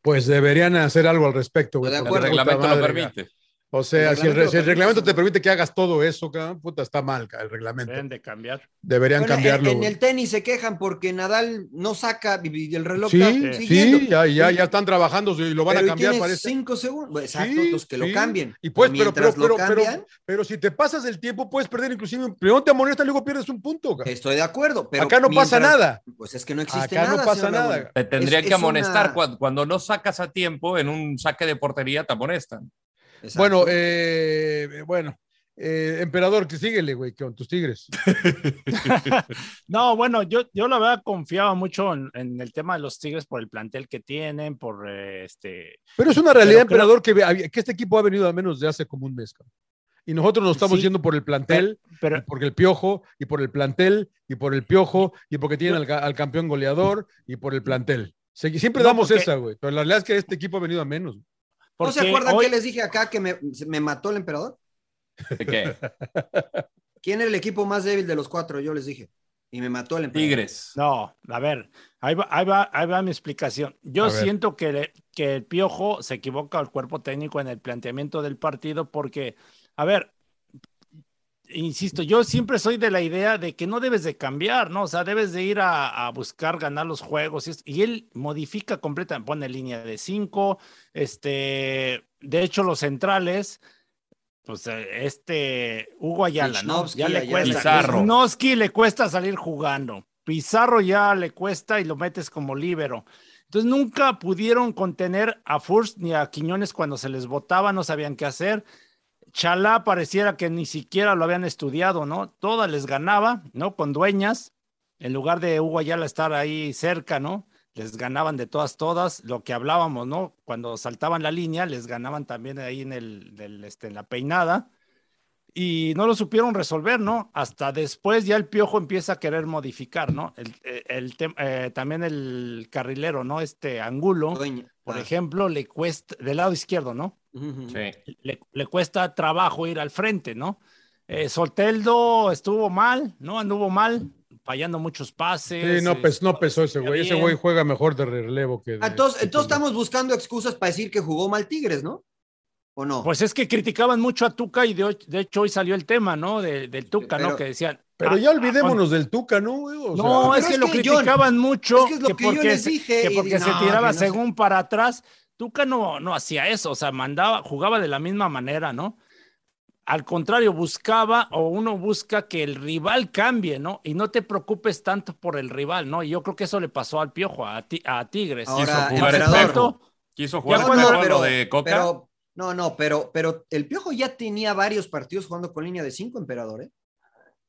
Pues deberían hacer algo al respecto, güey. De El acuerdo. puta reglamento lo permite. O sea, El si el, reglamento si el lo reglamento permite, te permite que hagas todo eso, cabrón, puta, está mal el reglamento. Deben de cambiar. Deberían Bueno, cambiarlo. En, el tenis se quejan porque Nadal no saca y el reloj Sí, está sí, ya, ya, ya están trabajando y lo van Pero a cambiar, parece. cinco segundos. Exacto, Sí, entonces que lo cambien. Y pues, pero, pero, pero, cambian, si te pasas el tiempo, puedes perder inclusive. Primero te amonestan, luego pierdes un punto. cabrón. estoy de acuerdo. Pero Acá no pasa nada. Pues es que no existe Acá no nada. pasa señor nada. Laguna. Te tendría Es- que es amonestar una- cuando, cuando no sacas a tiempo en un saque de portería, te amonestan. Exacto. Bueno, eh, bueno. eh, emperador, que síguele, güey, con tus tigres. No, bueno, yo, yo la verdad confiaba mucho en, en el tema de los Tigres por el plantel que tienen, por eh, este. Pero es una realidad, Pero creo- emperador, que, que este equipo ha venido a menos de hace como un mes. cabrón. Y nosotros nos estamos Sí. yendo por el plantel, Pero, porque el piojo, y por el plantel, y por el piojo, y porque tienen al, ca- al campeón goleador, y por el plantel. Se- Siempre No, damos porque- esa, güey. Pero la realidad es que este equipo ha venido a menos. ¿No se acuerdan hoy- que les dije acá que me, me mató el emperador? ¿De qué? ¿Quién era el equipo más débil de los cuatro? Yo les dije. Y me mató el emperador. Tigres. No, a ver, ahí va, ahí va, ahí va mi explicación. Yo A siento que, le- que el Piojo se equivoca al cuerpo técnico en el planteamiento del partido porque, a ver, insisto, yo siempre soy de la idea de que no debes de cambiar, ¿no? O sea, debes de ir a, a buscar ganar los juegos y, él modifica completamente, pone línea de cinco, este, de hecho los centrales. Pues eh, este Hugo Ayala, ¿no? Ya le cuesta. Pizarro. Lichnowsky le cuesta salir jugando. Pizarro ya le cuesta y lo metes como líbero. Entonces nunca pudieron contener a Furst ni a Quiñones cuando se les votaba, no sabían qué hacer. Chalá pareciera que ni siquiera lo habían estudiado, ¿no? Todas les ganaba, ¿no? Con dueñas, en lugar de Hugo Ayala estar ahí cerca, ¿no? Les ganaban de todas, todas, lo que hablábamos, ¿no? Cuando saltaban la línea, les ganaban también ahí en, el, del, este, en la peinada y no lo supieron resolver, ¿no? Hasta después ya el piojo empieza a querer modificar, ¿no? El, el tem- eh, también el carrilero, ¿no? Este Angulo, Dueña. por Ah. ejemplo, le cuesta, del lado izquierdo, ¿no? Sí. Le, le cuesta trabajo ir al frente, ¿no? Eh, Solteldo estuvo mal, ¿no? Anduvo mal, fallando muchos pases. Sí, no, no pesó ese güey. Ese güey juega mejor de relevo que de. Ah, Entonces, que- entonces estamos buscando excusas para decir que jugó mal Tigres, ¿no? ¿O no? Pues es que criticaban mucho a Tuca y de, hoy- de hecho hoy salió el tema, ¿no? De- del Tuca, Pero- ¿no? Que decían. Pero ah, ya ah, olvidémonos del Tuca, ¿no? güey? O sea, No, es que es lo que, criticaban mucho. es que es lo que yo porque, les se- dije, que porque se no, tiraba sé. según para atrás. Tuca no, no hacía eso, o sea, mandaba, jugaba de la misma manera, ¿no? Al contrario, buscaba o uno busca que el rival cambie, ¿no? Y no te preocupes tanto por el rival, ¿no? Y yo creo que eso le pasó al Piojo, a, Ti- a Tigres. Ahora, Quiso jugar emperador. espejo. Quiso jugar pero- de Coca. Pero, no, no, pero, pero el Piojo ya tenía varios partidos jugando con línea de cinco, emperador, ¿eh?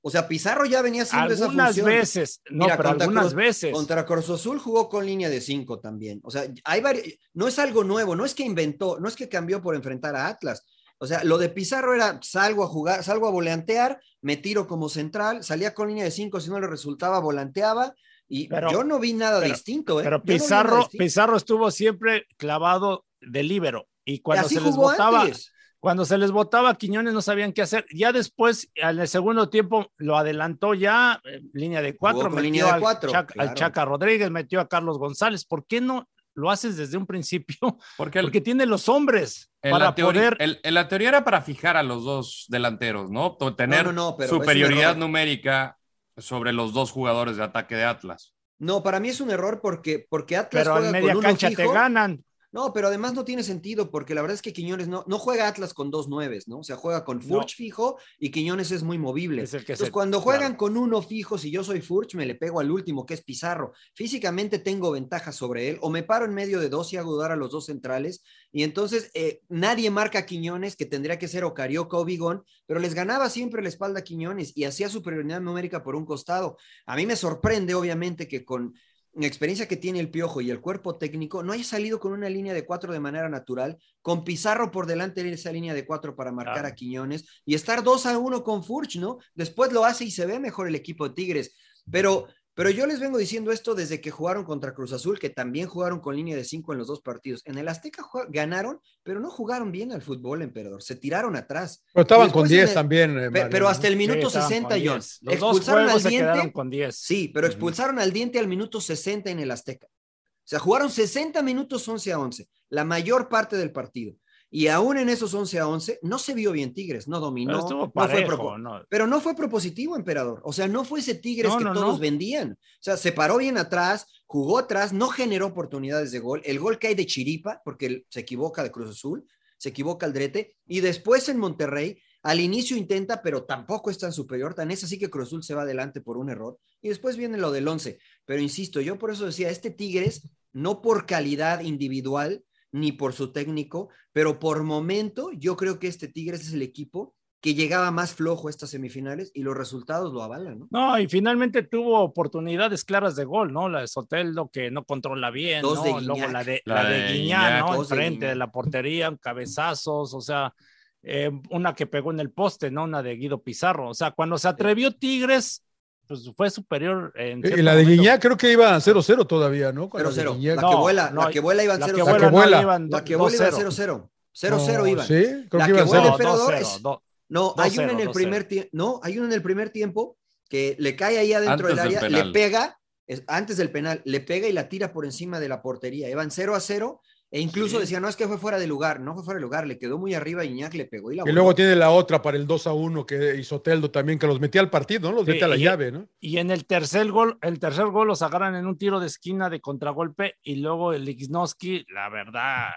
O sea, Pizarro ya venía haciendo esa Algunas función. veces, no, Mira, pero algunas Cruz- veces. Contra Cruz Azul jugó con línea de cinco también. O sea, hay vari- no es algo nuevo, no es que inventó, no es que cambió por enfrentar a Atlas. O sea, lo de Pizarro era salgo a jugar, salgo a volantear, me tiro como central, salía con línea de cinco, si no le resultaba, volanteaba. Y Pero- yo no vi nada pero- distinto, ¿eh? Pero no Pizarro, distinto. Pizarro estuvo siempre clavado de líbero. Y cuando se les antes. Cuando se les votaba a Quiñones no sabían qué hacer. Ya después, en el segundo tiempo, lo adelantó ya, eh, línea de cuatro, metió línea de al, cuatro, Chac- al. Chaca Rodríguez, metió a Carlos González. ¿Por qué no lo haces desde un principio? Porque, el- Porque tiene los hombres en, para la teoría, poder. el- en la teoría era para fijar a los dos delanteros, ¿no? To- Tener No, no, no, pero es un superioridad numérica sobre los dos jugadores de ataque de Atlas. No, para mí es un error porque, porque Atlas pero juega en con media uno cancha te ganan. No, pero además no tiene sentido porque la verdad es que Quiñones no, no juega Atlas con dos nueves, ¿no? O sea, juega con Furch fijo y Quiñones es muy movible. Es el que Entonces, se- cuando claro. juegan con uno fijo, si yo soy Furch, me le pego al último, que es Pizarro. Físicamente tengo ventaja sobre él, o me paro en medio de dos y hago dudar a los dos centrales, y entonces eh, nadie marca a Quiñones, que tendría que ser o Carioca o Bigón, pero les ganaba siempre la espalda a Quiñones y hacía superioridad numérica por un costado. A mí me sorprende, obviamente, que con experiencia que tiene el Piojo y el cuerpo técnico, no haya salido con una línea de cuatro de manera natural, con Pizarro por delante de esa línea de cuatro para marcar a Quiñones y estar dos a uno con Furch, ¿no? Después lo hace y se ve mejor el equipo de Tigres, pero, pero yo les vengo diciendo esto desde que jugaron contra Cruz Azul, que también jugaron con línea de cinco en los dos partidos. En el Azteca ganaron, pero no jugaron bien al fútbol, emperador, se tiraron atrás. Pero estaban con después en 10 el- también. eh, Mario, pero hasta el minuto Sí, estaban 60, con John. 10. Los dos Expulsaron al se diente. con 10. Sí, pero expulsaron al diente al minuto 60 en el Azteca. O sea, jugaron 60 minutos 11 a 11, la mayor parte del partido. Y aún en esos 11 a 11, no se vio bien Tigres, no dominó. Pero estuvo no fue ¿no? Pero no fue propositivo, emperador. O sea, no fue ese Tigres No, que todos vendían. O sea, se paró bien atrás, jugó atrás, no generó oportunidades de gol. El gol cae de chiripa porque se equivoca de Cruz Azul, se equivoca Aldrete. Y después en Monterrey, al inicio intenta, pero tampoco es tan superior. Tan es así que Cruz Azul se va adelante por un error. Y después viene lo del 11. Pero insisto, yo por eso decía, este Tigres, no por calidad individual ni por su técnico, pero por momento, yo creo que este Tigres es el equipo que llegaba más flojo a estas semifinales y los resultados lo avalan, ¿no? No, y finalmente tuvo oportunidades claras de gol, ¿no? La de Soteldo que no controla bien, Dos ¿no? de Luego la de, La la de de. ¿no? De Enfrente de la portería, cabezazos, o sea, eh, una que pegó en el poste, ¿no? Una de Guido Pizarro. O sea, cuando se atrevió Tigres, pues fue superior en Y cierto la de. Guiñac creo que iba 0-0 todavía, ¿no? Con la de 0-0. Guiñac. La No, que vuela, no, la que vuela iban La que 0-0. vuela, que vuela. no iban La que vuela iban 2-0. 0-0. 0-0 No, iban. Sí, creo La que que iba vuela, 0 No, emperador, 2-0, es- do- No, hay 2-0, uno en el 2-0. primer tiempo. No, hay uno en el primer tiempo que le cae ahí adentro Antes del área, le pega, es- antes del penal, le pega y la tira por encima de la portería. Iban 0 a 0 e incluso Sí. decía, no, es que fue fuera de lugar, no fue fuera de lugar, le quedó muy arriba, Iñak le pegó y la Y luego tiene la otra para el 2 a 1 que hizo Teldo también, que los metía al partido, ¿no? Los Sí, mete a la y- llave, ¿no? Y en el tercer gol, el tercer gol los agarran en un tiro de esquina de contragolpe y luego el Lichnowsky, la verdad,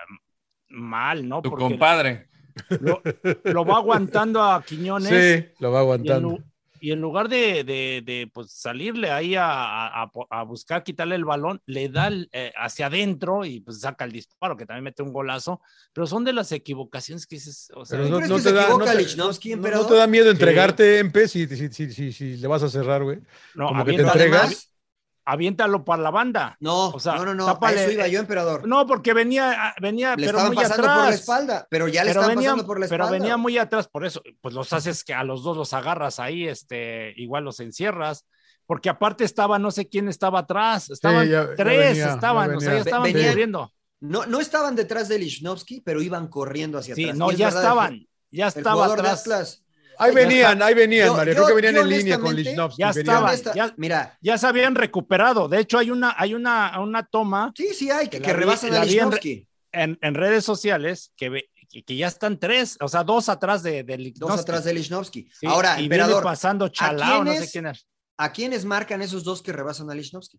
mal, ¿no? Tu Porque compadre. lo, lo va aguantando a Quiñones Sí, lo va y, en, aguantando. Y en lugar de, de- de, pues, salirle ahí a, a- a- a buscar quitarle el balón, le da el, eh, hacia adentro y pues saca el disparo, que también mete un golazo, pero son de las equivocaciones que dices, o sea, Pero ¿Tú no, no que te da, no te- Lichnowsky, no- te da miedo entregarte en P si, si, si, si, si le vas a cerrar, güey. no, como que te entregas. Además, aviéntalo para la banda. no, O sea, no, no, no, tápale- a eso iba yo, emperador. No, porque venía, venía, le pero estaban muy pasando atrás. por la espalda, pero ya le pero estaban venía, pasando por la pero espalda. venía muy atrás, por eso, pues los haces que a los dos los agarras ahí, este, igual los encierras, porque aparte estaba, no sé quién estaba atrás, estaban ya- ya tres, venía, ya estaban, o sea, ya venía. estaban corriendo. No, no estaban detrás de Lichnowsky, pero iban corriendo hacia Sí, atrás. no, Y es ya estaban, ya estaba atrás. Ahí venían, ahí venían, Yo- Mario. yo- Creo que venían en línea con Lichnowsky. Ya estaban, ya- Mira, Ya se habían recuperado. De hecho, hay una, hay una, una toma sí, sí hay, que, Que que rebasan a Lichnowsky. en, en redes sociales que, ve- que, que ya están tres, o sea, dos atrás de, de Dos atrás de Lichnowsky. Sí, Ahora, y emperador, viene pasando Chalao, no sé quién es. ¿a quiénes marcan esos dos que rebasan a Lichnowsky?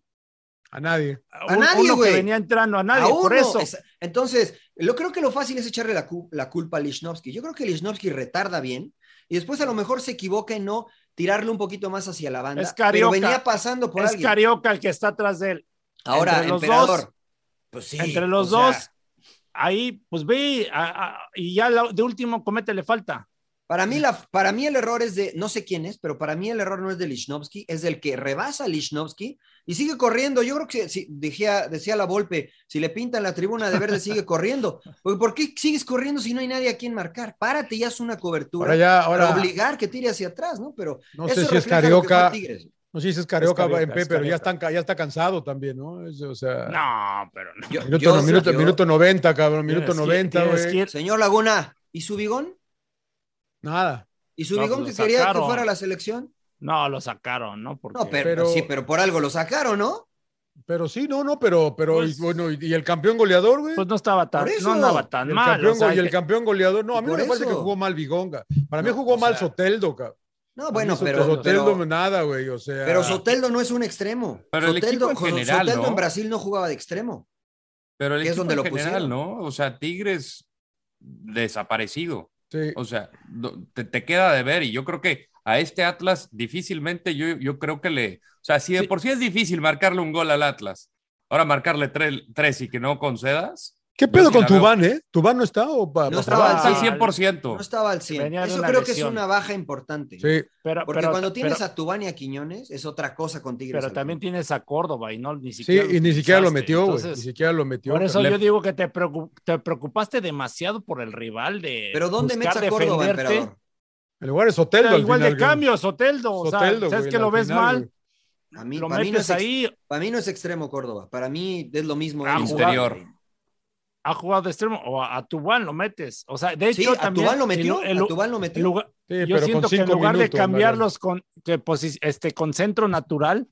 A nadie. A Un- nadie, güey. que venía entrando a nadie, a por uno. eso. Es- entonces, lo creo que lo fácil es echarle la, cu- la culpa a Lichnowsky. Yo creo que Lichnowsky retarda bien y después a lo mejor se equivoca en no tirarle un poquito más hacia la banda. Es pero Carioca. venía pasando por es alguien. Carioca el que está atrás de él. Ahora, entre los emperador. dos- pues sí, Entre los sea, dos, ahí, pues ve, a- a- y ya la- de último comete le falta. Para mí, la, para mí el error es de, no sé quién es, pero para mí el error no es de Lichnowsky, es del que rebasa a Lichnowsky y sigue corriendo. Yo creo que si, decía, decía la Volpe, si le pintan la tribuna de verde, sigue corriendo. Porque, ¿Por qué sigues corriendo si no hay nadie a quien marcar? Párate, ya es una cobertura. Ahora ya, ahora, para obligar que tire hacia atrás, ¿no? Pero no eso sé si es Carioca. Tigres. No sé si es Carioca, en P, es pero ya, están, ca- ya está cansado también, ¿no? Es- o sea, No, pero no. Yo- minuto, yo- no, minuto, yo- minuto 90, cabrón, minuto Tienes que- 90, tienes güey. que ir- Señor Laguna, ¿y su bigón? Nada. ¿Y su No, bigón pues que quería que sacaron. fuera a la selección? No, lo sacaron, ¿no? Porque No, pero, Pero- sí, pero por algo lo sacaron, ¿no? Pero sí, no, no, pero, pero Pues- y, bueno, y, y el campeón goleador, güey. pues no estaba tan, Por eso. no andaba tan Y el, mal. campeón, o sea, go- y el campeón goleador, no, a mí me parece que jugó mal Vigonga. Para mí No, jugó o mal sea, Soteldo, cabrón. No, bueno, pero, Soteldo pero, nada, güey, o sea. pero Soteldo no es un extremo. Pero el Soteldo, equipo en general, Soteldo ¿no? en Brasil no jugaba de extremo. Pero el que es equipo donde en lo general, pusieron. ¿no? O sea, Tigres desaparecido. Sí. O sea, te, te queda de ver y yo creo que a este Atlas difícilmente yo, yo creo que le... O sea, si de Sí. por sí es difícil marcarle un gol al Atlas, ahora marcarle tre- tres y que no concedas, ¿Qué pedo sí con. Tubán, eh? ¿Tubán no está o pa- No estaba está al Ah, 100%. No estaba al 100. Venía de Eso una creo que es una baja importante. Sí. pero, Porque pero- cuando tienes pero- a Tubán y a Quiñones, es otra cosa con Tigres. pero también tienes a Córdoba y no ni Sí, siquiera. y ni siquiera lo metió, güey. Ni siquiera lo metió. Por eso yo digo que te, preocu- te preocupaste demasiado por el rival de. Pero ¿dónde metes a Córdoba, defenderte. emperador? En lugar de Soteldo. Pero al igual final, de güey. cambio, Soteldo. O sea, Soteldo, sabes güey, que lo ves final, mal, güey. A mí, lo para mí no es ex- ahí. Para mí no es extremo Córdoba. Para mí es lo mismo. Ah. Interior. Ha jugado de extremo o a, a Tubán lo metes. O sea, de hecho, Sí, a también. Tubán lo metió. el- el- a Tubán lo metió. lugar- Sí, yo siento que en lugar minutos, de cambiarlos con, que este, con centro natural,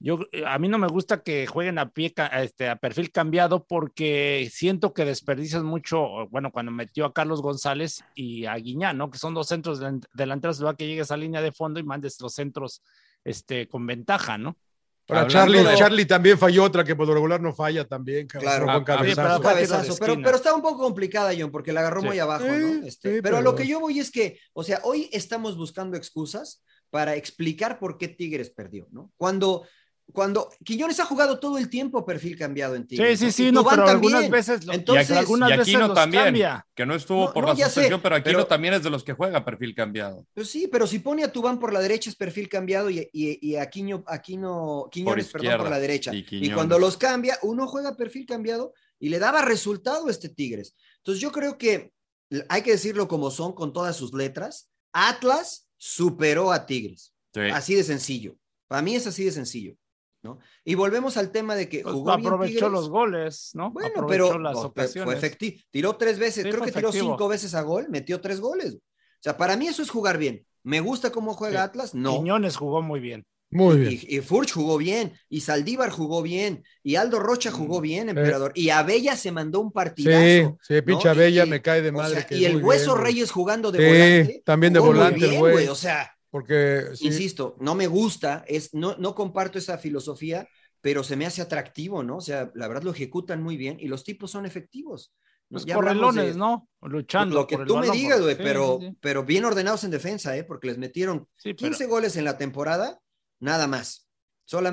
Yo, a mí no me gusta que jueguen a pie, este, a perfil cambiado porque siento que desperdician mucho, bueno, cuando metió a Carlos González y a Guiñán, ¿no? Que son dos centros delanteros, va que llegues a línea de fondo y mandes los centros este, con ventaja, ¿no? Ahora, Charlie, Charlie también falló otra que por lo regular no falla también. Claro, con cabezazo. Pero, pero, está un poco complicada, John, porque la agarró muy abajo, ¿no? Este, pero, lo que yo voy es que, o sea, hoy estamos buscando excusas para explicar por qué Tigres perdió, ¿no? Cuando cuando Quiñones ha jugado todo el tiempo perfil cambiado en Tigres. Sí, sí, sí, no, pero algunas veces, lo, Entonces, y algunas Aquino también, que no estuvo por la suspensión, pero Aquino también es de los que juega perfil cambiado. Pues sí, pero si pone a Tubán por la derecha es perfil cambiado y, y, y Aquino, Aquino, Quiñones, por perdón, por la derecha. Y, cuando los cambia, uno juega perfil cambiado y le daba resultado a este Tigres. Entonces yo creo que hay que decirlo como son, con todas sus letras, Atlas superó a Tigres. Así de sencillo. Para mí es así de sencillo. ¿No? Y volvemos al tema de que pues jugó aprovechó los goles, ¿no? Bueno, pero las ocasiones. fue efectivo. Tiró tres veces, creo que tiró cinco veces a gol, metió tres goles. O sea, para mí eso es jugar bien. ¿Me gusta cómo juega Atlas? No. Quiñones jugó muy bien. Muy bien. Y, Furch jugó bien, y Saldívar jugó bien, y Aldo Rocha mm, jugó bien, emperador. Y Abella se mandó un partidazo. Sí, sí, pinche Abella me cae de madre. y el Hueso Reyes jugando de volante. También de volante, güey. O sea, porque insisto, no me gusta, es, no, no comparto esa filosofía, pero se me hace atractivo, ¿no? O sea, la verdad lo ejecutan muy bien y los tipos son efectivos. Los correlones, ¿no? Luchando. Lo que tú me digas, güey, pero, pero bien ordenados en defensa, ¿eh? Porque les metieron 15 goles en la temporada, nada más.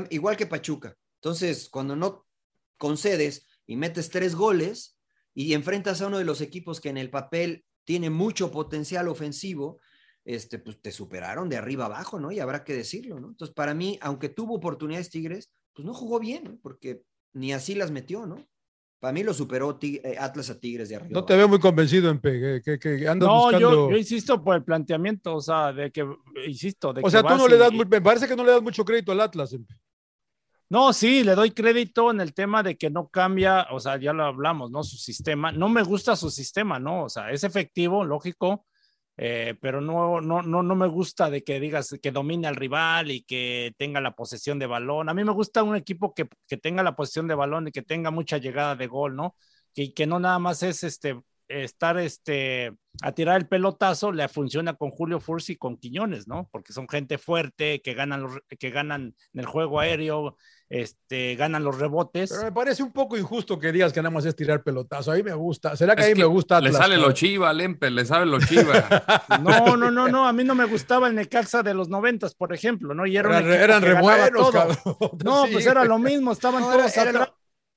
igual que Pachuca. Entonces, cuando no concedes y metes tres goles y enfrentas a uno de los equipos que en el papel tiene mucho potencial ofensivo, este, pues te superaron de arriba abajo, ¿no? Y habrá que decirlo, ¿no? Entonces, para mí, aunque tuvo oportunidades Tigres, pues no jugó bien, porque ni así las metió, ¿no? Para mí lo superó eh, Atlas a Tigres de arriba. No te veo muy convencido en que, que, que andas no, buscando... yo, insisto por el planteamiento, o sea, de que, insisto, de O sea, tú no le das, me parece que no le das mucho crédito al Atlas. No, sí, le doy crédito en el tema de que no cambia, o sea, ya lo hablamos, ¿no? Su sistema, no me gusta su sistema, ¿no? O sea, es efectivo, lógico, eh, pero no, no, no, no me gusta de que digas que domine al rival y que tenga la posesión de balón. A mí me gusta un equipo que, que tenga la posesión de balón y que tenga mucha llegada de gol, ¿no? Y que no nada más es este estar este a tirar el pelotazo le funciona con Julio Fursi y con Quiñones, ¿no? Porque son gente fuerte que ganan que ganan en el juego aéreo, este, ganan los rebotes. Pero me parece un poco injusto que digas que nada más es tirar pelotazo. Ahí me gusta. ¿Será que ahí me gusta? Le sale lo chiva, Lempe, le sabe lo chiva. no, no, no, no. A mí no me gustaba el Necaxa de los noventas, por ejemplo, ¿no? Y era eran, re buenos, No, pues era lo mismo. Estaban todos atrás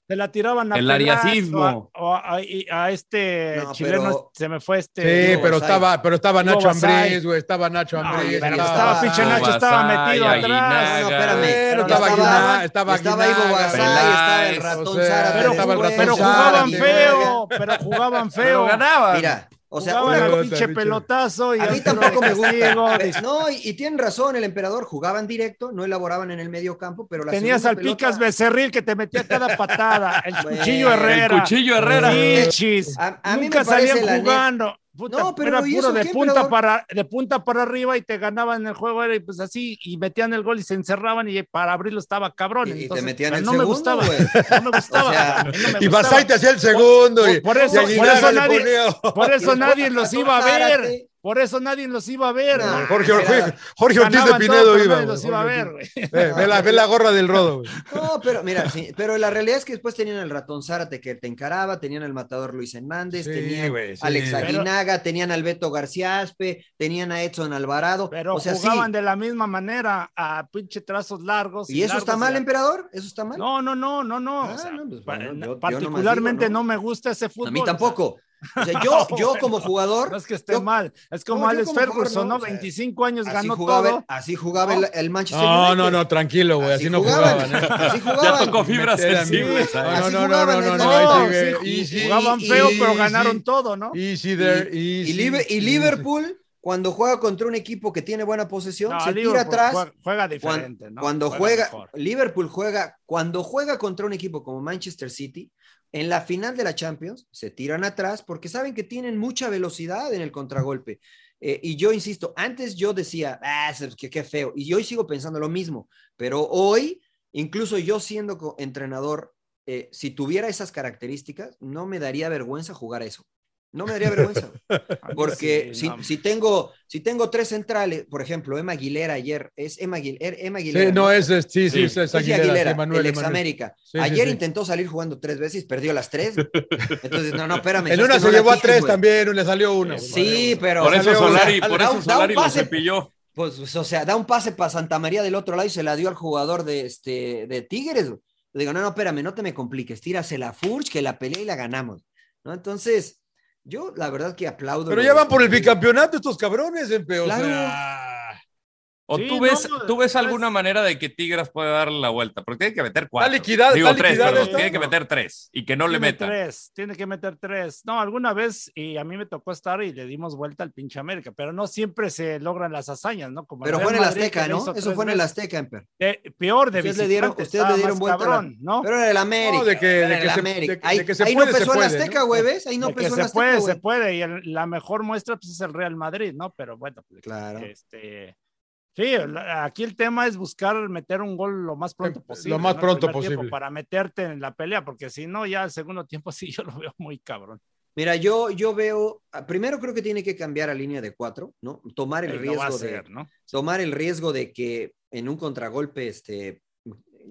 se la tiraban a el ariacismo o a, a, este chileno se me fue este sí pero estaba pero estaba Nacho Ambriz güey estaba Nacho Ambriz no, estaba, pinche Nacho estaba metido atrás. No, espérame estaba estaba, estaba, estaba Ivo Guasay estaba el ratón Zara pero, jugaban feo pero jugaban feo ganaba mira o sea, un pinche pelotazo. Y a mí tampoco me gusta. No, y, tienen razón, el emperador jugaban directo, no elaboraban en el medio campo, pero la Tenías al Picas Becerril que te metía cada patada. El cuchillo Herrera. El cuchillo Herrera. A, mí Nunca salían jugando no, pero era puro de punta, para, de punta para arriba y te ganaban en el juego, era pues así, y metían el gol y se encerraban y para abrirlo estaba cabrón. Y, te metían el no segundo, me gustaba, no me gustaba. y Basay te hacía el segundo. Por, eso, por eso, nadie, por eso nadie los iba a ver. Por eso nadie los iba a ver. Jorge, Jorge, Ortiz de Pinedo iba. Nadie los iba a ver, eh, ve, la, ve, la, gorra del rodo. No, pero mira, sí, pero la realidad es que después tenían el ratón Zárate que te encaraba, tenían el matador Luis Hernández, tenían a Alex Aguinaga, tenían al Beto García Aspe, tenían a Edson Alvarado. Pero jugaban de la misma manera a pinche trazos largos. ¿Y, eso está mal, emperador? ¿Eso está mal? No, no, no, no, no. Ah, pues, particularmente no. me gusta ese fútbol. A mí tampoco. O sea, yo, yo como jugador. No es que esté mal. Es como Alex Ferguson, ¿no? 25 años ganó jugaba todo. así jugaba el, Manchester no, United. No, no, tranquilo, güey. Así, no jugaban. jugaban ¿eh? Así jugaban. Ya tocó fibras sensibles. No, no, no, no, no, no. Jugaban feo, pero ganaron todo, ¿no? Easy there, Y Liverpool cuando juega contra un equipo que tiene buena posesión, se tira atrás. Juega, diferente, ¿no? Cuando juega, Liverpool juega, cuando juega contra un equipo como Manchester City, en la final de la Champions se tiran atrás porque saben que tienen mucha velocidad en el contragolpe. Eh, y yo insisto, antes yo decía, ah, qué, feo, y hoy sigo pensando lo mismo, pero hoy incluso yo siendo entrenador, eh, si tuviera esas características, no me daría vergüenza jugar eso. No me daría vergüenza. Porque Sí, si, no. si tengo, si tengo tres centrales, por ejemplo, Emma Aguilera ayer, es Emma, Aguil- er- Emma Aguilera. Sí, no, es, es- sí, sí, es, es Aguilera, Aguilera, sí, Manuel, el ex. América. Sí, Ayer sí. intentó salir jugando tres veces, perdió las tres. Entonces, no, no, espérame. En una se no llevó a tres güey. también, le salió una. Sí, pero. Por eso Solari, por da eso Solari lo pase, cepilló. Pues, o sea, da un pase para Santa María del otro lado y se la dio al jugador de, este, de Tigres. Le digo, no, no, espérame, no te me compliques, tírase la Furch, que la pelea y la ganamos. ¿no? Entonces, yo la verdad que aplaudo. Pero ya van por el bicampeonato estos cabrones, o Claro. sea... ¿O Sí, tú ves, no, tú ves pues- alguna manera de que Tigres pueda darle la vuelta? Porque tiene que meter cuatro. liquidada- Digo está tres, liquidada perdón. Tiene que meter tres y que no le Tiene meta. tres, tiene que meter tres. No, alguna vez, y a mí me tocó estar y le dimos vuelta al pinche América, pero no siempre se logran las hazañas, ¿no? Como Pero fue en el Azteca, le ¿no? Eso fue en el. Azteca, Emper. Eh, peor de Ustedes le dieron, ustedes le dieron vuelta. la- cabrón, ¿no? Pero era el América. No, de que- era de que el se- América. de ahí de que se ahí puede, no se pesó el puede, Azteca, güey, ¿ves? Ahí no pesó el se Azteca, puede, güey. se puede, y el- la mejor muestra pues, es el Real Madrid, ¿no? Pero bueno, pues, Claro. este, sí, aquí el tema es buscar meter un gol lo más pronto Eh, posible. lo más pronto posible. Para meterte en la pelea, porque si no, ya el segundo tiempo sí yo lo veo muy cabrón. Mira, yo, yo veo, ah, primero creo que tiene que cambiar a línea de cuatro, ¿no? Tomar el riesgo de, ¿no? tomar el riesgo de que en un contragolpe, este,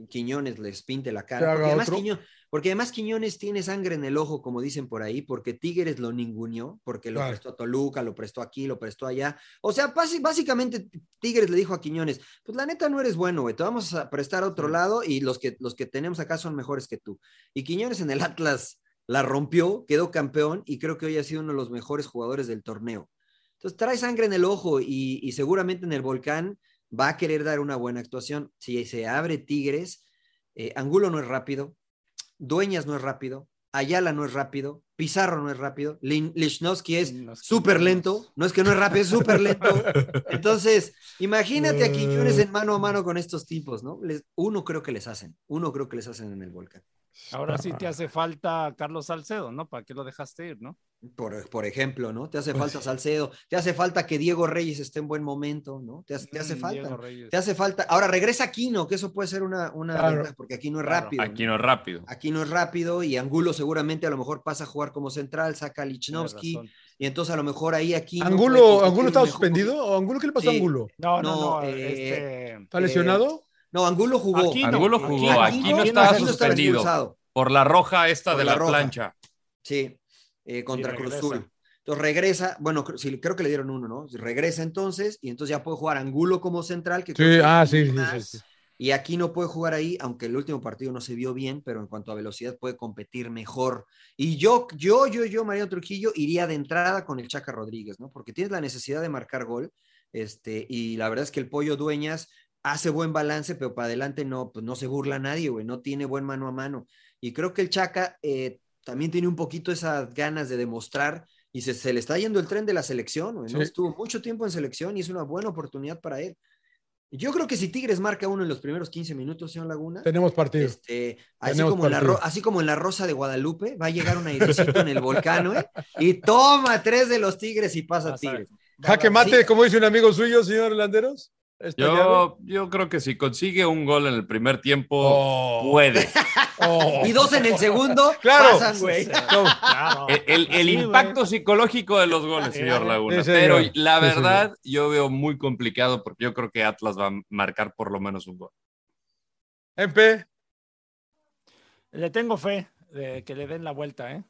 Quiñones les pinte la cara. Porque además, otro. Quiño- porque además Quiñones tiene sangre en el ojo, como dicen por ahí, porque Tigres lo ninguneó, porque lo Claro. prestó a Toluca, lo prestó aquí, lo prestó allá. O sea, básicamente Tigres le dijo a Quiñones, pues la neta no eres bueno, güey, te vamos a prestar a otro lado y los que, los que tenemos acá son mejores que tú. Y Quiñones en el Atlas la rompió, quedó campeón y creo que hoy ha sido uno de los mejores jugadores del torneo. Entonces trae sangre en el ojo y, y seguramente en el volcán va a querer dar una buena actuación. Si se abre Tigres, eh, Angulo no es rápido, Dueñas no es rápido, Ayala no es rápido, Pizarro no es rápido, Lichnowsky es súper lento, no es que no es rápido, es súper lento. Entonces, imagínate a Quiñones en mano a mano con estos tipos, ¿no? Les- uno creo que les hacen, uno creo que les hacen en el volcán. Ahora sí te hace falta Carlos Salcedo, ¿no? ¿Para qué lo dejaste ir, no? Por, por ejemplo, ¿no? Te hace Pues falta Salcedo, te hace falta que Diego Reyes esté en buen momento, ¿no? Te hace, te hace Mm, falta. Diego Reyes. Te hace falta. Ahora regresa Aquino, que eso puede ser una, una Claro. ventaja, porque aquí no es Claro, rápido. Aquí ¿no? es rápido. Aquí no es rápido y Angulo seguramente a lo mejor pasa a jugar como central, saca a Lichnowsky y entonces a lo mejor ahí aquí. ¿Angulo, ¿Angulo estaba suspendido? ¿O Angulo qué le pasó a. Angulo? No, no, No, no. eh, este, ¿Está lesionado? No, Angulo jugó. Aquí no, Angulo jugó, no, aquí aquí no no estaba suspendido. Por la roja esta Por de la plancha. Sí, eh, contra Cruz. Azul. Entonces regresa, bueno, sí, creo que le dieron uno, ¿no? Regresa entonces y entonces ya puede jugar Angulo como central. Que Sí, que ah, sí, sí, más. sí, sí. Y aquí no puede jugar ahí, aunque el último partido no se vio bien, pero en cuanto a velocidad puede competir mejor. Y yo, yo, yo, yo, Mariano Trujillo, iría de entrada con el Chaca Rodríguez, ¿no? Porque tienes la necesidad de marcar gol, este, y la verdad es que el Pollo Dueñas hace buen balance, pero para adelante no, pues no se burla nadie, güey, no tiene buen mano a mano. Y creo que el Chaca eh, también tiene un poquito esas ganas de demostrar y se, se le está yendo el tren de la selección, ¿no? Sí. Estuvo mucho tiempo en selección y es una buena oportunidad para él. Yo creo que si Tigres marca uno en los primeros 15 minutos, señor Laguna, Tenemos partido. este, así, Tenemos como en la así como en la Rosa de Guadalupe, va a llegar un airecito en el volcán, ¿eh? Y toma tres de los Tigres y pasa Vas a- Tigres. Jaque mate, como dice un amigo suyo, señor Landeros. Esta llave. Yo, yo creo que si consigue un gol en el primer tiempo, Oh. puede. Oh. Y dos en el segundo, Claro. pasan, güey. Claro. El, el- el Sí, impacto güey. psicológico de los goles, señor Laguna. sí, Pero señor. la Sí, verdad, yo veo muy complicado porque yo creo que Atlas va a marcar por lo menos un gol. MP. Le tengo fe de que le den la vuelta, ¿eh?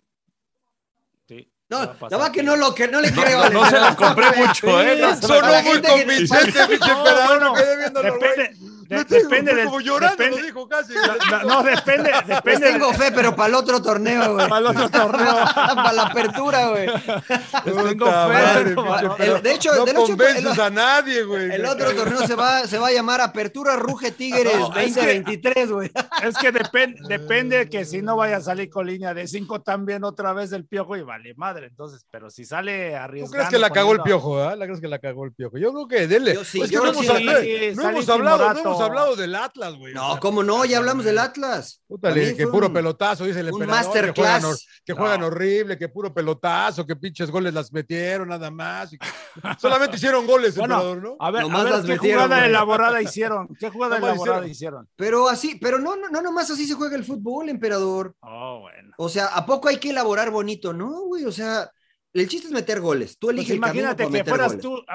No, va a pasar. la verdad que no, lo, que no le No, creo. no, no se la entrenador, compré mucho, ¿eh? Sonó muy convincente, pinche No, emperador. bueno, me quedé viéndolo, güey. Depende, No tengo, depende del. como llorando, depende- lo dijo casi. no, no, depende, Les depende tengo fe, pero para el otro torneo, güey. para el otro torneo. para la apertura, güey. Les tengo fe, madre, pero- de hecho- no de hecho, convences el- a nadie, güey. El otro torneo se va, se va a llamar Apertura Ruge Tigres No, es que- 2023, güey. Es que depen- depende que si no vaya a salir con línea de 5 también otra vez el piojo y vale madre. Entonces, pero si sale ¿Tú arriesgando. crees que la cagó el piojo, ah? ¿La crees que la cagó el piojo? Yo creo que dele. Yo sí, Es que yo no hemos, sí. hablado, Sí, no salí hemos hablado, no hemos timorato. Hablado del Atlas, güey. No, ¿cómo no? Ya hablamos del Atlas. Pútale, que puro un- pelotazo, dice el un emperador. Que juegan, masterclass. que juegan No. horrible, que puro pelotazo, que pinches goles las metieron nada más. y que- Solamente hicieron goles, Bueno, emperador, ¿no? A ver, a Nomás ver las qué metieron, jugada güey. elaborada hicieron. ¿Qué jugada Nomás elaborada hicieron? Pero así, pero no, no, no nomás así se juega el fútbol, emperador. Oh, bueno. O sea, ¿a poco hay que elaborar bonito? No, güey, o sea, el chiste es meter goles. Tú Pues eliges el camino imagínate para que meter fueras goles. tú,